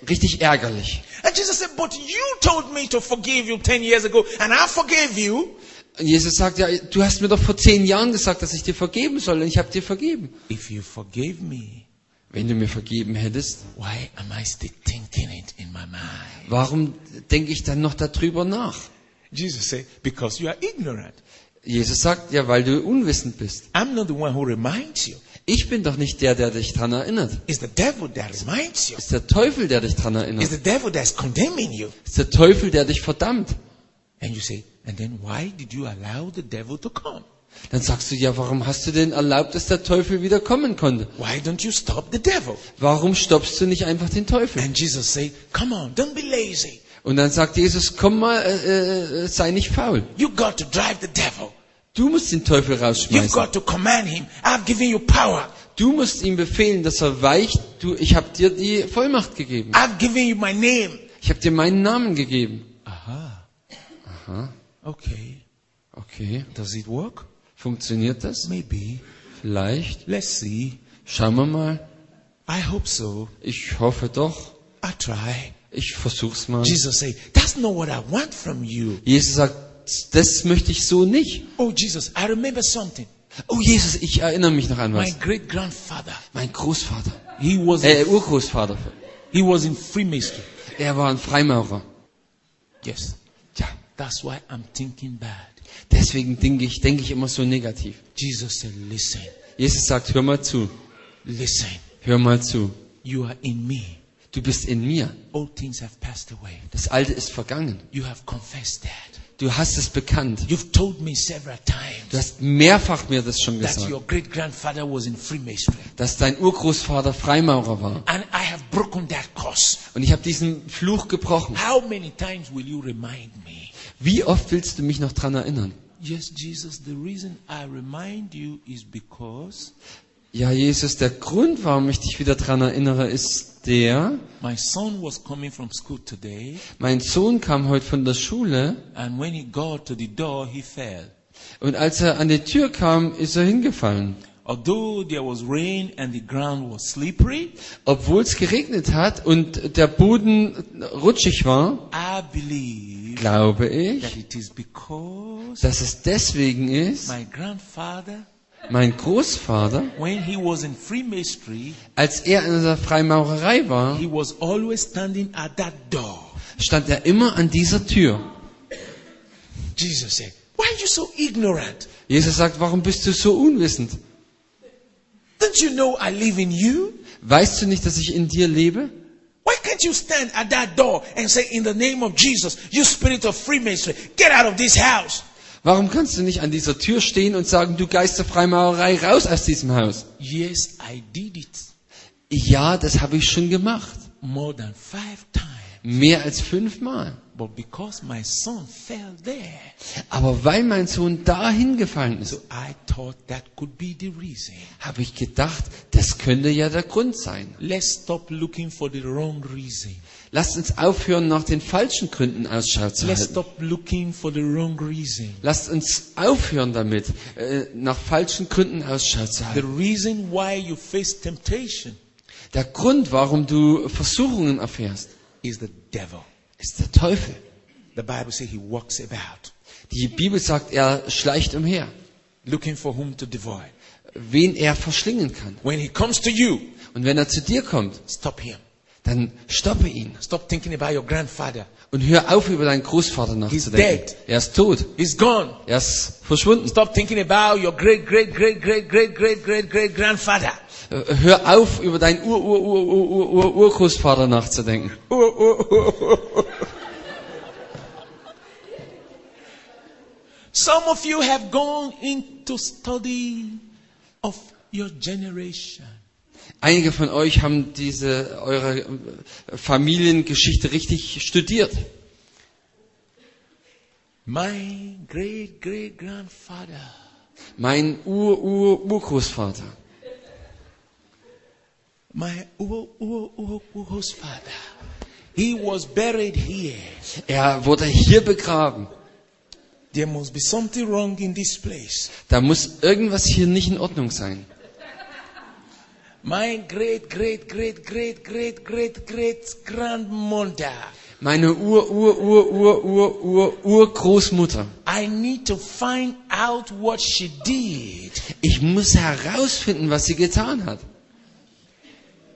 richtig ärgerlich. And Jesus said, But you told me to forgive you ten years ago, and I forgave you. Und Jesus sagt, ja, du hast mir doch vor zehn Jahren gesagt, dass ich dir vergeben soll und ich habe dir vergeben. If you forgave me, Wenn du mir vergeben hättest, why am I still thinking it in my mind? warum denke ich dann noch darüber nach? Jesus said, Because you are ignorant. Jesus sagt, ja, weil du unwissend bist. I'm not the one who reminds you. Ich bin doch nicht der, der dich dran erinnert. It's the devil that reminds you. Es ist der Teufel, der dich dran It's erinnert. the devil that's condemning you. Es ist der Teufel, der dich verdammt. And you say, and then why did you allow the devil to come? Dann sagst du, ja, warum hast du denn erlaubt, dass der Teufel wieder kommen konnte? Why don't you stop the devil? Warum stoppst du nicht einfach den Teufel? And Jesus said, come on, don't be lazy. Und dann sagt Jesus, komm mal, äh, äh, sei nicht faul. You got to drive the devil. Du musst den Teufel You've rausschmeißen. got to command him. I've given you power. Du musst ihm befehlen, dass er weicht. Du, ich habe dir die Vollmacht gegeben. I've given you my name. Ich habe dir meinen Namen gegeben. Aha. Okay. Okay, Does it work? funktioniert das? Maybe. Vielleicht. Let's see. Schauen wir mal. I hope so. Ich hoffe doch. I try. Ich versuch's mal. Jesus said, that's not what I want from you. Jesus sagt, das möchte ich so nicht. Oh, Jesus, I remember something. Oh Jesus, ich erinnere mich noch an My was. great grandfather, Mein Großvater. he was, Äh, Urgroßvater. he was in Freemasonry. Er war ein Freimaurer. Yes. Tja, That's why I'm thinking bad. deswegen denke ich, denke ich immer so negativ. Jesus said, listen, Jesus sagt, hör mal zu. listen. Hör mal zu. You are in me. Du bist in mir. All things have passed away. Das Alte ist vergangen. You have confessed that. Du hast es bekannt. You've told me several Du times hast mehrfach mir das schon that gesagt, your great grandfather was in Freemasonry. dass dein Urgroßvater Freimaurer war. And I have broken that curse. Und ich habe diesen Fluch gebrochen. How many times will you remind me? Wie oft willst du mich noch dran erinnern? Yes, Jesus, the reason I remind you is because Ja, Jesus, der Grund, warum ich dich wieder dran erinnere, ist der, my son was coming from school today, mein Sohn kam heute von der Schule and when he got to the door, he fell. und als er an die Tür kam, ist er hingefallen. Although there was rain and the ground was slippery, Obwohl es geregnet hat und der Boden rutschig war, I believe glaube that ich, it is because dass es deswegen ist, my grandfather, mein Großvater, when he was in Freemasonry, als er in der Freimaurerei war, he was always standing at that door. stand er immer an dieser Tür. Jesus said, Why are you so ignorant? Jesus sagt, warum bist du so unwissend? Don't you know I live in you? Weißt du nicht, dass ich in dir lebe? Why can't you stand at that door and say, In the name of Jesus, you spirit of Freemasonry, get out of this house? Warum kannst du nicht an dieser Tür stehen und sagen, du Geist der Freimaurerei, raus aus diesem Haus? Yes, I did it Ja, das habe ich schon gemacht. more than five times. Mehr als fünfmal. But because my son fell there, Aber weil mein Sohn da hingefallen ist, so I thought that could be the reason. habe ich gedacht, das könnte ja der Grund sein. Let's stop looking for the wrong reason. Lasst uns aufhören, nach den falschen Gründen Ausschau zu Let's halten. stop looking for the wrong reason. Lasst uns aufhören damit, äh, nach falschen Gründen Ausschau zu The halten. reason why you face temptation Der Grund, warum du Versuchungen erfährst, is the devil. ist der Teufel. The Bible says he walks about Die Bibel sagt, er schleicht umher, looking for whom to devour. wen er verschlingen kann. When he comes to you, Und wenn er zu dir kommt, stop him. Dann stoppe ihn Stop thinking about your grandfather. und hör auf, über deinen Großvater nachzudenken. dead. Er ist tot. He's gone. Er ist verschwunden. Stop thinking about your great, great, great, great, great, great, great, great grandfather. Äh, Hör auf, über deinen Ur -Ur -Ur -Ur -Ur -Ur Urgroßvater nachzudenken. [LAUGHS] Some of you have gone into study of your generation. Einige von euch haben diese eure äh, Familiengeschichte richtig studiert. My great, great grandfather Mein My Ur, Ur, Ur, Urgroßvater. He was buried here. er wurde hier begraben. There must be something wrong in this place. Da muss irgendwas hier nicht in Ordnung sein. My great, great, great, great, great, great, great grandmother. Meine Ur-Ur-Ur-Ur-Ur-Urgroßmutter. I need to find out what she did. Ich muss herausfinden, was sie getan hat.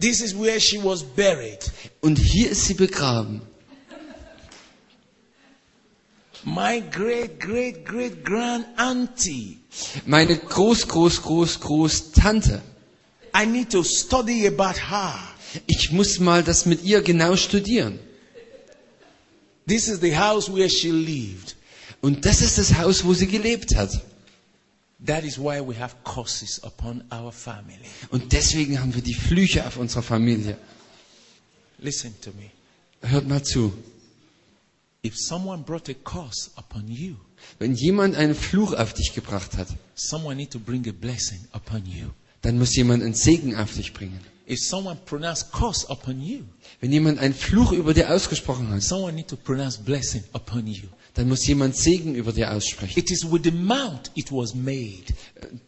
This is where she was buried. Und hier ist sie begraben. My great, great, great grand auntie. Meine Groß-Groß-Groß-Groß-Tante. I need to study about her. Ich muss mal das mit ihr genau studieren. This is the house where she lived. Und das ist das Haus, wo sie gelebt hat. That is why we have curses upon our family. Und deswegen haben wir die Flüche auf unserer Familie. Listen to me. Hört mal zu. If someone brought a curse upon you, Wenn jemand einen Fluch auf dich gebracht hat, someone need to bring a blessing upon you. Dann muss jemand einen Segen auf dich bringen. If someone pronounce curse upon you, Wenn jemand einen Fluch über dir ausgesprochen hat, someone need to pronounce blessing upon you. dann muss jemand Segen über dir aussprechen. It is with the mouth it was made.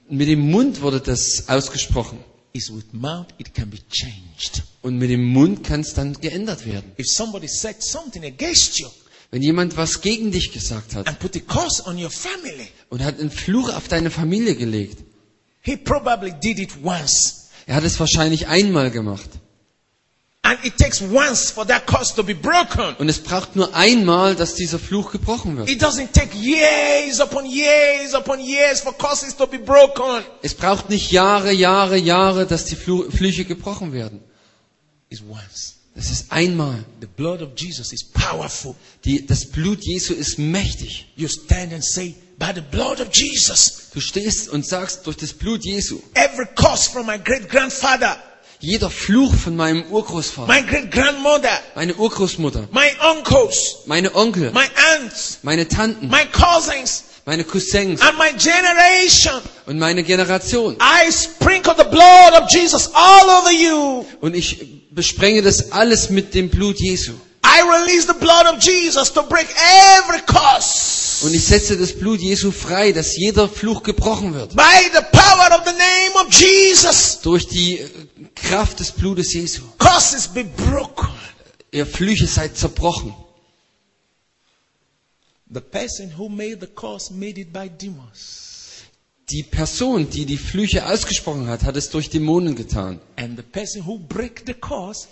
Mit dem Mund wurde das ausgesprochen. It's with mouth it can be changed. Und mit dem Mund kann es dann geändert werden. If somebody said something against you Wenn jemand was gegen dich gesagt hat and put a curse on your family, und hat einen Fluch auf deine Familie gelegt, he probably did it once. er hat es wahrscheinlich einmal gemacht. And it takes once for that curse to be broken. Und es braucht nur einmal, dass dieser Fluch gebrochen wird. It doesn't take years upon years upon years for curses to be broken. Es braucht nicht Jahre, Jahre, Jahre, dass die Flu Flüche gebrochen werden. It's once. Es ist einmal. The blood of Jesus is powerful. Die, das Blut Jesu ist mächtig. You stand and say, by the blood of Jesus, Du stehst und sagst durch das Blut Jesu. every curse from my great grandfather, Jeder Fluch von meinem Urgroßvater, my great grandmother, meine Urgroßmutter, my uncles, meine Onkel, my aunts, meine Tanten, my cousins, meine Cousins and my generation, und meine Generation. I sprinkle the blood of Jesus all over you. Und ich besprenge das alles mit dem Blut Jesu. I release the blood of Jesus to break every curse. Und ich setze das Blut Jesu frei, dass jeder Fluch gebrochen wird. By the power of the name of Jesus, Durch die äh, Kraft des Blutes Jesu. curses be broken. Ihr Flüche seid zerbrochen. The person who made the curse made it by demons. Die Person, die die Flüche ausgesprochen hat, hat es durch Dämonen getan. Curse,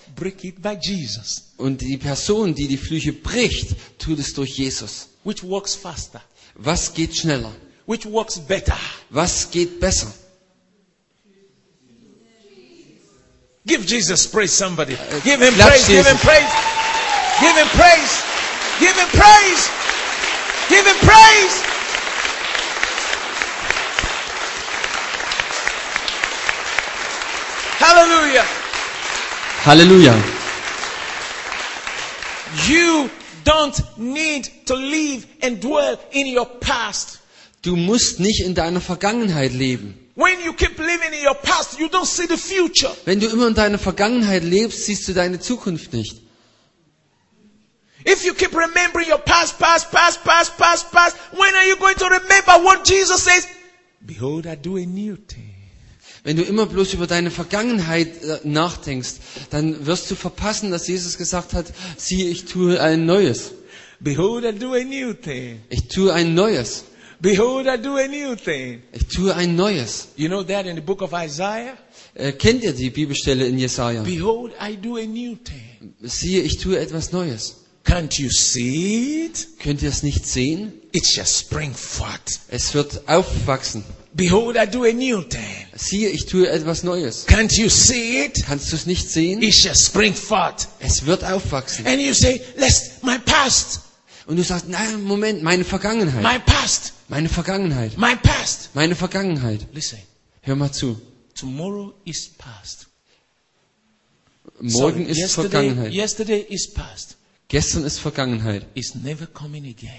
Und die Person, die die Flüche bricht, tut es durch Jesus. Which works faster, Was geht schneller? which works better. Was geht besser? Give Jesus praise, somebody. Give him praise, give him praise. Give him praise. Give him praise. Give him praise. Hallelujah. Halleluja. You don't need to live and dwell in your past. Du musst nicht in deiner Vergangenheit leben. When you keep living in your past, you don't see the future. Wenn du immer in deiner Vergangenheit lebst, siehst du deine Zukunft nicht. If you keep remembering your past, past, past, past, past, past, when are you going to remember what Jesus says? Behold, I do a new thing. Wenn du immer bloß über deine Vergangenheit äh, nachdenkst, dann wirst du verpassen, dass Jesus gesagt hat, siehe, ich tue ein Neues. Behold, I do a new thing. Ich tue ein Neues. Behold, I do a new thing. Ich tue ein Neues. You know that in the book of Isaiah? Äh, kennt ihr die Bibelstelle in Jesaja? Behold, I do a new thing. Siehe, ich tue etwas Neues. Can't you see it? Könnt ihr es nicht sehen? It shall spring forth. Es wird aufwachsen. Behold, I do a new thing. Siehe, ich tue etwas Neues. Can't you see it? Kannst du es nicht sehen? It shall spring forth. Es wird aufwachsen. And you say, let's, my past, Und du sagst, nein, Moment, meine Vergangenheit. my past, Meine Vergangenheit. my past. Meine Vergangenheit. Listen, Hör mal zu. tomorrow is past. Morgen Sorry, ist yesterday, Vergangenheit. yesterday is past. Gestern ist Vergangenheit. It's never coming again.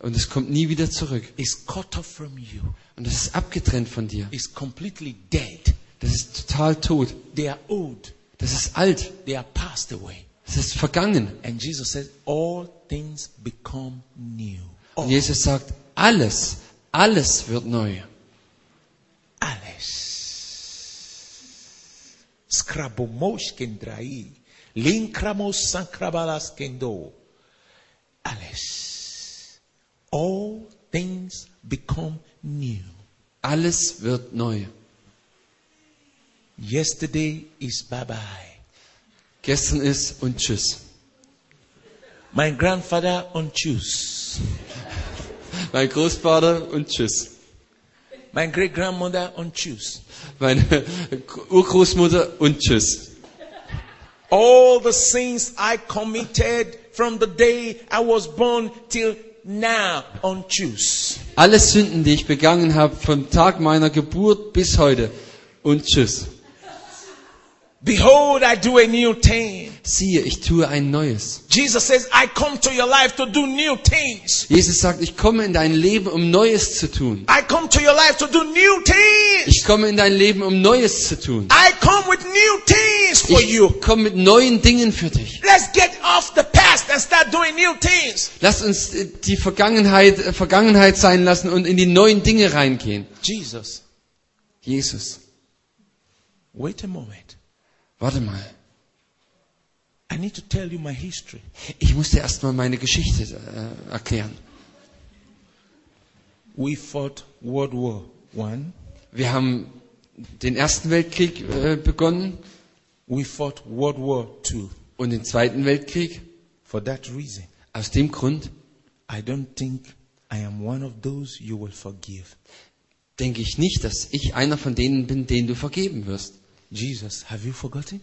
Und es kommt nie wieder zurück. It's cut off from you. Und es ist abgetrennt von dir. It's completely dead. Das ist total tot. They are old. Das ist alt. They are passed away. Es ist vergangen. And Jesus says, all things become new. Und All, Jesus sagt, alles, alles wird neu. alles. Skrabomosh kendrai. Linkramos sankrabalas kendo. Alles. All things become new. Alles wird neu. Yesterday is bye bye. Gestern ist und tschüss. My grandfather on choose. Mein Großvater und tschüss. My great grandmother on choose. Meine Urgroßmutter und tschüss. All the sins I committed from the day I was born till now on choose. Alle Sünden, die ich begangen habe, vom Tag meiner Geburt bis heute und tschüss. Behold, I do a new thing. Siehe, ich tue ein Neues. Jesus says, I come to your life to do new things. Jesus sagt, ich komme in dein Leben, um Neues zu tun. I come to your life to do new things. Ich komme in dein Leben, um Neues zu tun. I come with new things for Ich you. komme mit neuen Dingen für dich. Let's get off the past and start doing new things. Lass uns die Vergangenheit Vergangenheit sein lassen und in die neuen Dinge reingehen. Jesus, Jesus, wait a moment. Warte mal. I need to tell you my history. Ich muss dir erstmal meine Geschichte äh, erklären. We fought World War One. Wir haben den Ersten Weltkrieg äh, begonnen We fought World War Two. und den Zweiten Weltkrieg. For that reason, Aus dem Grund I don't think I am one of those you will forgive. denke ich nicht, dass ich einer von denen bin, denen du vergeben wirst. Jesus, have you forgotten?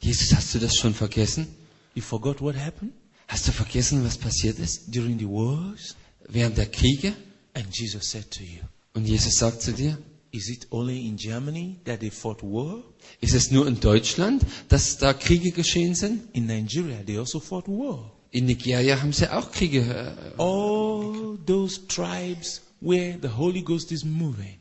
Jesus, hast du das schon vergessen? You forgot what happened Hast du vergessen, was passiert ist during the wars? während der Kriege? And Jesus said to you, Und Jesus sagt zu dir, Is it only in Germany that they fought war? ist es nur in Deutschland, dass da Kriege geschehen sind? In Nigeria, they also fought war. In Nigeria haben sie auch Kriege. äh, All those tribes where the Holy Ghost is moving,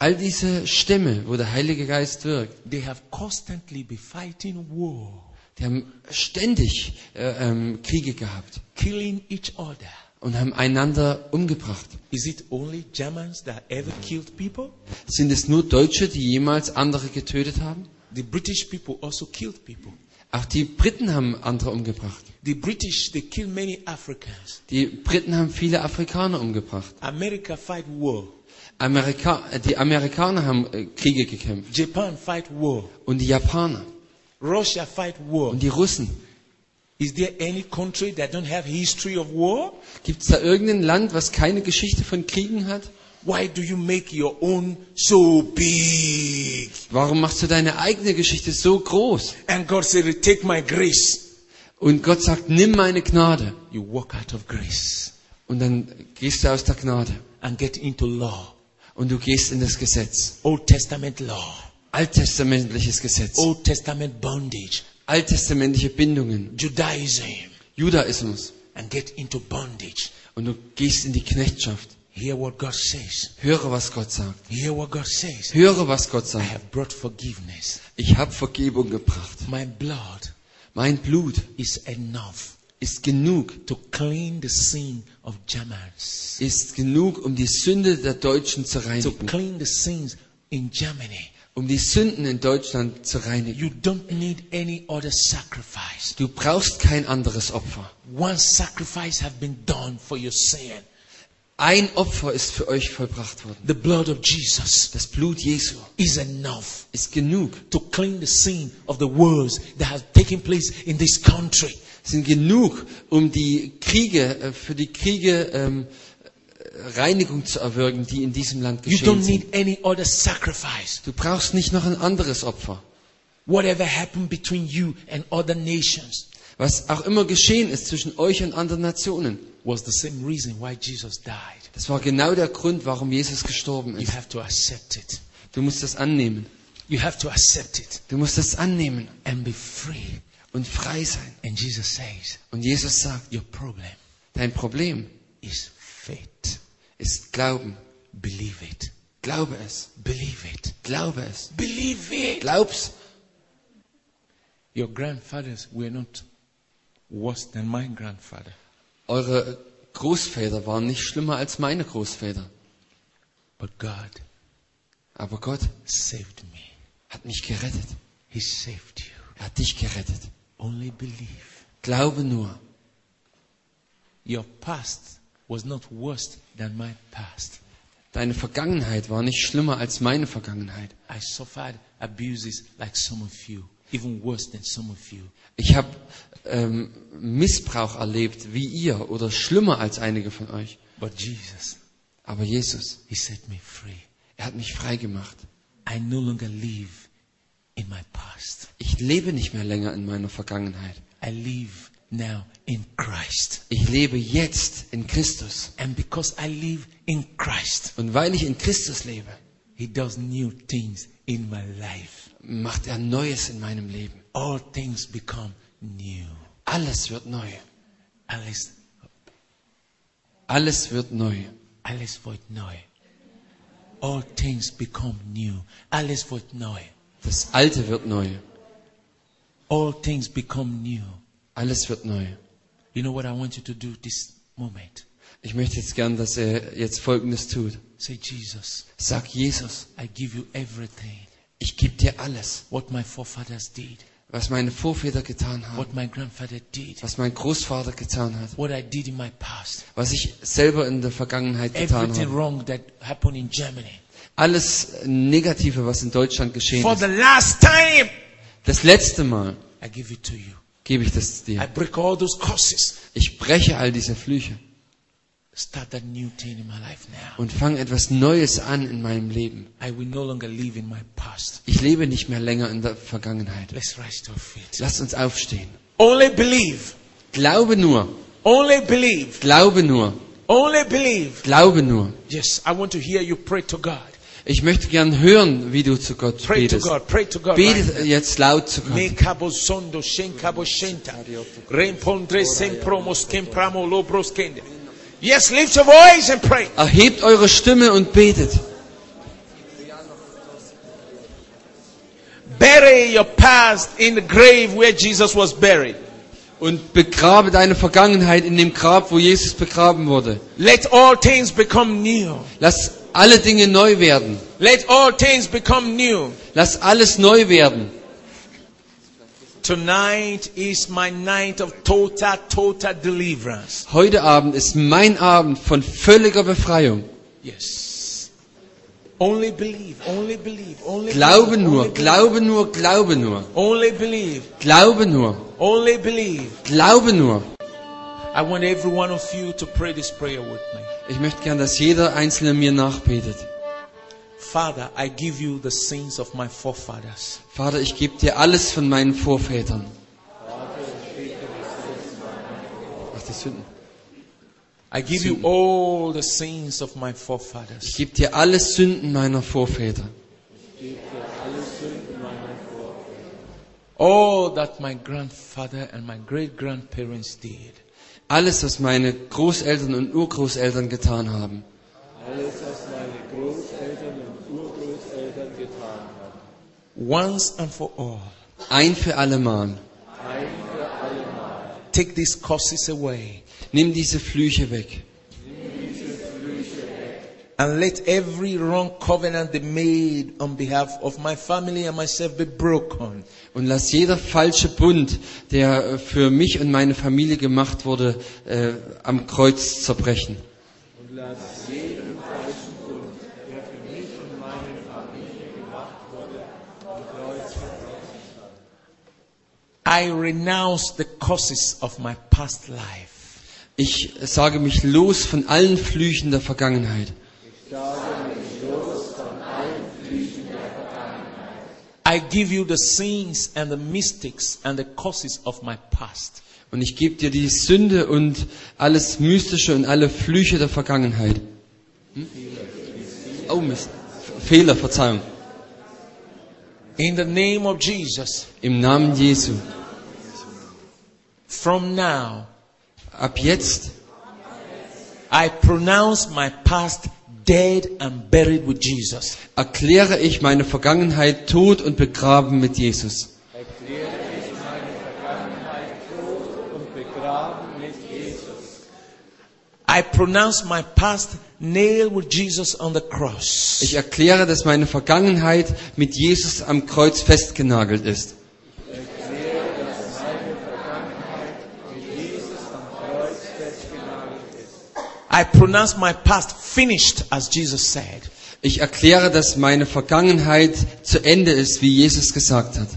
All diese Stämme, wo der Heilige Geist wirkt, they have constantly been fighting war, die haben ständig äh, ähm, Kriege gehabt killing each other. und haben einander umgebracht. Is it only Germans that ever killed people? Sind es nur Deutsche, die jemals andere getötet haben? The British people also killed people. Auch die Briten haben andere umgebracht. The British, they killed many Africans. Die Briten haben viele Afrikaner umgebracht. America fight war. Amerika die Amerikaner haben äh, Kriege gekämpft. Japan fight war. Und die Japaner. Russia fight war. Und die Russen. Is there any country that don't have history of war? Gibt es da irgendein Land, was keine Geschichte von Kriegen hat? Why do you make your own so big? Warum machst du deine eigene Geschichte so groß? And God said, take my grace. Und Gott sagt, nimm meine Gnade. You walk out of grace Und dann gehst du aus der Gnade. and get into law. Und du gehst in das Gesetz. Old Testament law. Alttestamentliches Gesetz. Old Testament bondage. Alttestamentliche Bindungen. Judaism. Judaismus. And get into bondage. Und du gehst in die Knechtschaft. Hear what God says. Höre, was Gott sagt. Hear what God says. Höre, was Gott I sagt. have brought forgiveness. Ich habe Vergebung gebracht. My blood Mein Blut is enough ist genug. to clean the sin of Germans. Ist genug, um die Sünde der Deutschen zu To clean the sins in Germany. Um die Sünden in Deutschland zu reinigen. You don't need any other sacrifice. Du brauchst kein anderes Opfer. One sacrifice have been done for your sin. Ein Opfer ist für euch vollbracht worden. The blood of Jesus Das Blut Jesu is enough ist genug. to clean the sin of the wars that have taken place in this country. Sind genug, um die Kriege, äh, für die Kriege ähm, äh, Reinigung zu erwirken, die in diesem Land You geschehen don't sind. need any other sacrifice. Du brauchst nicht noch ein anderes Opfer. Whatever happened between you and other nations Was auch immer geschehen ist zwischen euch und anderen Nationen, was the same reason why Jesus died. das war genau der Grund, warum Jesus gestorben You ist. have to accept it. Du musst das annehmen. You have to accept it Du musst das annehmen and be free. Und frei sein. And Jesus says, Und Jesus sagt, Your problem dein Problem is faith. ist Glauben. Believe it. Glaube es. Believe it. Glaube es. Believe it. Glaub's. Your grandfathers were not worse than my grandfather. Eure Großväter waren nicht schlimmer als meine Großväter. But God Aber Gott saved me. hat mich gerettet. He saved you. Er hat dich gerettet. Only believe. Glaube nur. Your past was not worse than my past. Deine Vergangenheit war nicht schlimmer als meine Vergangenheit. I suffered abuses like some of you, even worse than some of you. Ich habe ähm, Missbrauch erlebt wie ihr oder schlimmer als einige von euch. But Jesus, Aber Jesus, He set me free. er hat mich frei gemacht. I no longer live in my past. Ich lebe nicht mehr länger in meiner Vergangenheit. I live now in Christ. Ich lebe jetzt in Christus. And because I live in Christ, Und weil ich in Christus lebe, He does new things in my life. macht er Neues in meinem Leben. All things become new. Alles wird neu. Alles, Alles wird neu. alles wird neu. All things become new. Alles wird neu. Das Alte wird neu. All things become new. Alles wird neu. You know what I want you to do this moment? Ich möchte jetzt gern, dass er jetzt Folgendes tut. Say, Jesus, Sag Jesus, I give you everything. ich gebe dir alles, What my forefathers did, was meine Vorväter getan haben, what my grandfather did, was mein Großvater getan hat, what I did in my past, was ich selber in der Vergangenheit getan everything habe. wrong that happened in Germany. Alles Negative, was in Deutschland geschehen For ist. the last time, Das letzte Mal I give it to you. gebe ich das I dir. break all those curses. Ich breche all diese Flüche Start that new thing in my life now. und fange etwas Neues an in meinem Leben. I will no longer live in my past. Ich lebe nicht mehr länger in der Vergangenheit. Let's rise to our feet. Lasst uns aufstehen. Only believe. Glaube nur, Only believe. glaube nur, Only believe. glaube nur. Yes, I want to hear you pray to God. Ich möchte gern hören, wie du zu Gott Pray to betest. God. Pray to God. right Bete jetzt laut zu Gott. Yes, lift your voice and pray. Erhebt eure Stimme und betet. Bury your past in the grave where Jesus was buried. Und begrabe deine Vergangenheit in dem Grab, wo Jesus begraben wurde. Let all things become new. Lass alle Dinge neu werden. Let all things become new. Lass alles neu werden. Tonight is my night of total, total deliverance. Heute Abend ist mein Abend von völliger Befreiung. Yes. Only believe, only believe, only Glaube believe, nur, only glaube nur, glaube nur. only believe, Glaube nur, only believe. glaube nur. I want every one of you to pray this prayer with me. Ich möchte gern, dass jeder Einzelne mir nachbetet. Father, I give you the sins of my forefathers. Vater, ich gebe dir alles von meinen Vorvätern. Ach, die Sünden. I give you all the sins of my Ich forefathers. gebe dir alle Sünden meiner Vorväter. All that my grandfather and my great grandparents did. Alles, was meine Großeltern und Urgroßeltern getan haben. Alles, was meine Großeltern und Urgroßeltern getan haben. Once and for all. Ein für allemal. Take these curses away. Nimm diese Flüche weg. And let every wrong covenant they made on behalf of my family and myself be broken. Und lass jeder falsche Bund, der äh, für mich und meine Familie gemacht wurde, äh, am Kreuz zerbrechen. Und lass jeden falschen Bund, der für mich und meine Familie gemacht wurde, am Kreuz I renounce the curses of my past life. Ich sage mich los von allen Flüchen der Vergangenheit. I give you the sins and the mistakes and the curses of my past. Und ich gebe dir die Sünde und alles Mystische und alle Flüche der Vergangenheit. Hm? Oh Mist. Fehler, Verzeihung. In the name of Jesus, Im Namen Jesu. from now, Ab jetzt I pronounce my past dead and buried with Jesus. erkläre ich meine Vergangenheit tot und begraben mit Jesus. erkläre ich meine Vergangenheit tot und begraben mit Jesus. I pronounce my past nailed with Jesus on the cross. Ich erkläre, dass meine Vergangenheit mit Jesus am Kreuz festgenagelt ist. Erkläre, dass meine Vergangenheit mit Jesus am Kreuz festgenagelt ist. I pronounce my past finished, as Jesus said. Ich erkläre, dass meine Vergangenheit zu Ende ist, wie Jesus gesagt hat.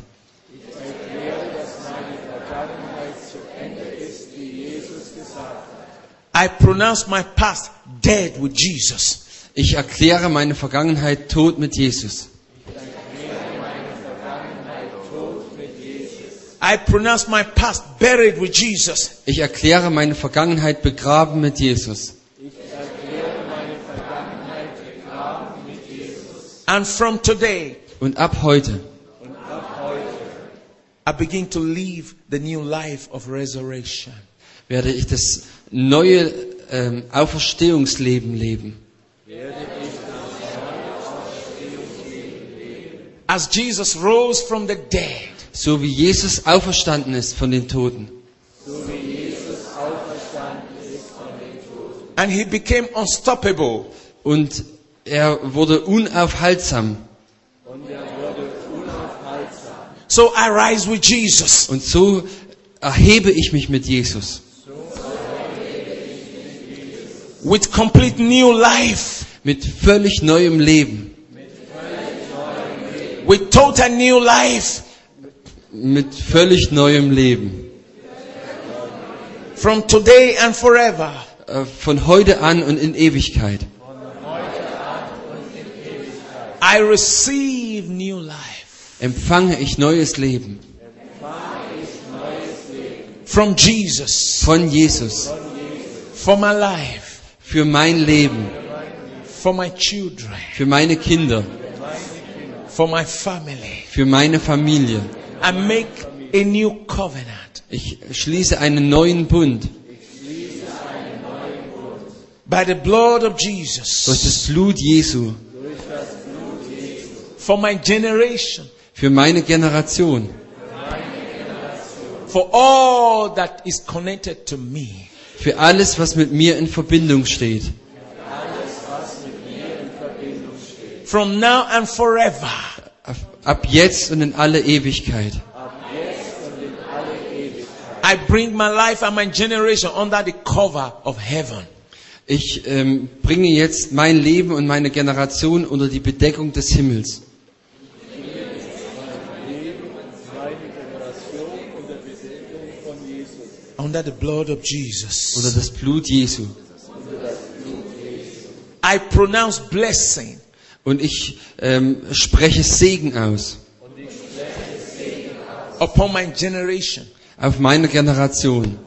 I pronounce my past dead with Jesus. Ich erkläre meine Vergangenheit tot mit Jesus. I pronounce my past buried with Jesus. Ich erkläre meine Vergangenheit begraben mit Jesus. And from today, Und ab heute I begin to live the new life of resurrection. werde ich das neue ähm, Auferstehungsleben leben. As Jesus rose from the dead, So wie Jesus auferstanden ist von den Toten. and he became unstoppable. Und er wurde unaufhaltsam. Und er wurde unaufhaltsam. So I rise with Jesus. Und so erhebe ich mich mit Jesus. with complete new life, Mit völlig neuem Leben. with total new life. Mit völlig neuem Leben. From today and forever, Äh, Von heute an und in Ewigkeit. I receive new life. Empfange ich neues Leben. from Jesus von Jesus for my life, für mein Leben, for my children, für meine Kinder, for my family. für meine Familie. I make a new covenant. Ich schließe einen neuen Bund by the blood of durch Jesus das Blut Jesu for my generation, für meine Generation, for all that is connected to me. für alles, was mit mir in Verbindung steht. From now and forever. Ab- jetzt und in alle Ewigkeit. I bring my life and my generation under the cover of heaven. Ich ähm, bringe jetzt mein Leben und meine Generation unter die Bedeckung des Himmels. Meine Generation unter Besetzung von Jesus. Under the blood of Unter Jesus. das Blut Jesu. I pronounce blessing. Und ich ähm, spreche Segen aus. Upon my generation, auf meine Generation,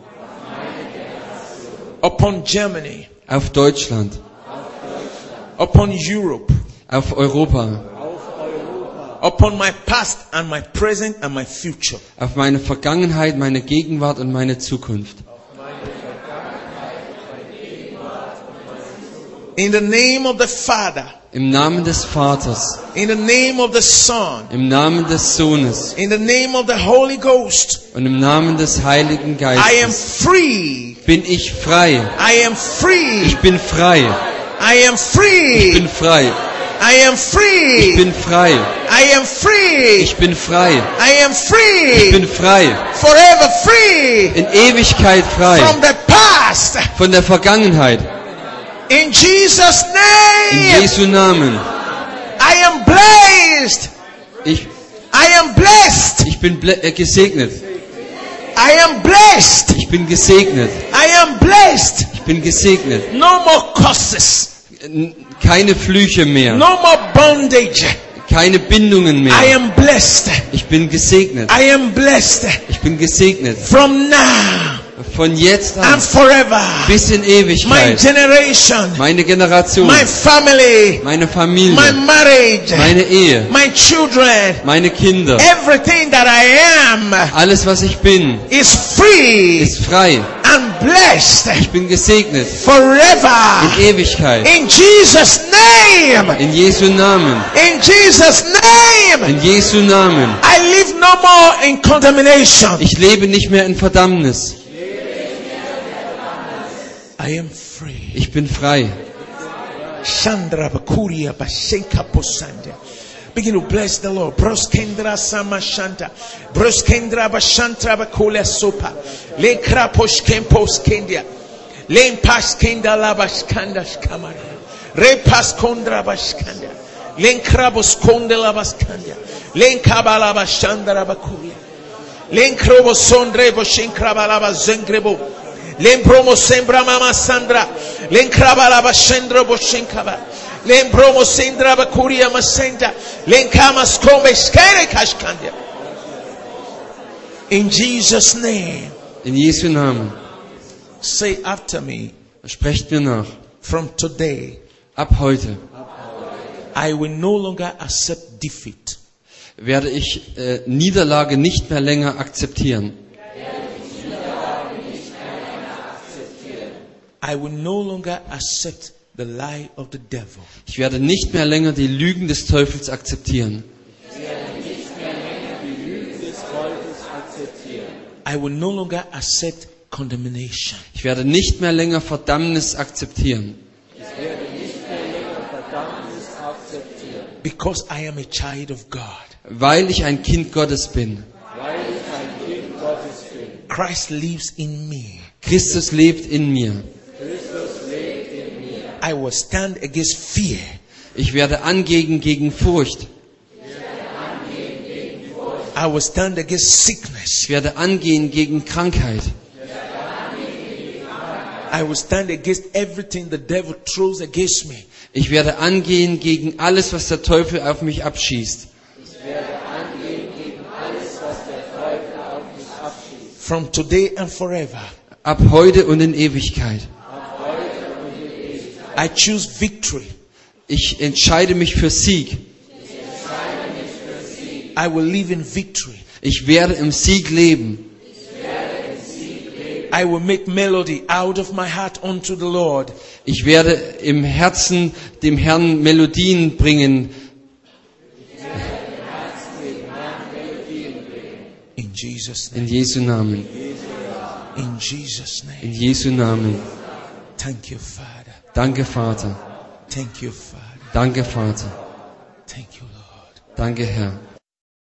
upon Germany, auf Deutschland, upon Europe, auf Europa, upon my past and my present and my future. auf meine Vergangenheit, meine Gegenwart und meine Zukunft. In the name of the Father, Im Namen des Vaters, in the name of the Son, im Namen des Sohnes in the name of the Holy Ghost, und im Namen des Heiligen I am Geistes free. bin ich frei. I am free. Ich bin frei. I am Ich free. bin frei. I am Ich free. bin frei. I am free. Ich bin frei. I am Ich free. bin frei. Forever free In Ewigkeit frei. from the past. Von der Vergangenheit. In Jesus' In name, Jesu Namen. I am blessed. Ich, I am blessed. ich bin äh, gesegnet. I am blessed. Ich bin gesegnet. I am blessed. Ich bin gesegnet. No more curses. Keine Flüche mehr. No more bondage. Keine Bindungen I mehr. am blessed. Ich bin gesegnet. I am blessed Ich bin gesegnet. from now Von jetzt an and forever. bis in My Ewigkeit. generation, Meine Generation. my family, Meine my Familie. marriage, Meine Ehe. my children, Meine Kinder. everything that I am Alles, was ich bin, is free ist frei. Blessed Ich bin gesegnet. forever. In Ewigkeit. In Jesus' name. In Jesu Namen. In Jesus' name. In Jesu Namen. I live no more in condemnation. Ich lebe nicht mehr in Verdammnis. I am free. Ich bin frei. Chandra Bakuria Bashenka Posanda. Begin to bless the Lord. Broskendra sama shanta. Broskendra bashantra bakule sopa. Lekra impas poskendia. Lem paskenda labashkanda re pas kondra bashkanda. Lenkrabos kondela baskandia. Lenkabala bashandra bakule. Lenkrobo sondrebo shinkrabalaba zengrebo. Lempromo sembra mama sandra. Lenkrabalaba shendrobo shinkaba. Promo Sendra Bakuria Masenda. Len Kamas Kombe Skere Kashkandia. In Jesus' name, In Jesu Namen. say after me, Sprecht mir nach. from today, Ab heute I will no longer accept defeat. werde ich äh, Niederlage nicht mehr länger akzeptieren. I will no longer accept the lie of the devil. Ich werde nicht mehr länger die Lügen des Teufels akzeptieren. I will no longer accept condemnation. Ich werde nicht mehr länger Verdammnis akzeptieren. Ich werde nicht mehr länger Verdammnis akzeptieren, Because I am a child of God. Weil ich ein Kind Gottes bin. weil ich ein Kind Gottes bin. Christ lives in me. Christus lebt in mir. Christus lebt in mir. I will stand against fear. Ich werde angehen gegen Furcht. I will stand against sickness. Ich werde angehen gegen Krankheit. I will stand against everything the devil throws against me. Ich werde angehen gegen alles, was der Teufel auf mich abschießt. Ich werde angehen gegen alles, was der Teufel auf mich abschießt. from today and forever. Ab heute und in Ewigkeit. I choose victory. Ich entscheide mich für Sieg. I will live in victory. Ich werde im Sieg leben. I will make melody out of my heart unto the Lord. Ich werde im Herzen dem Herrn Melodien bringen. In Jesus' name. In Jesu Namen. In Jesus' name. In Jesu Namen. Thank you, Father. Danke, Vater. Thank you, Father. Danke, Vater. Thank you, Lord. Danke, Herr.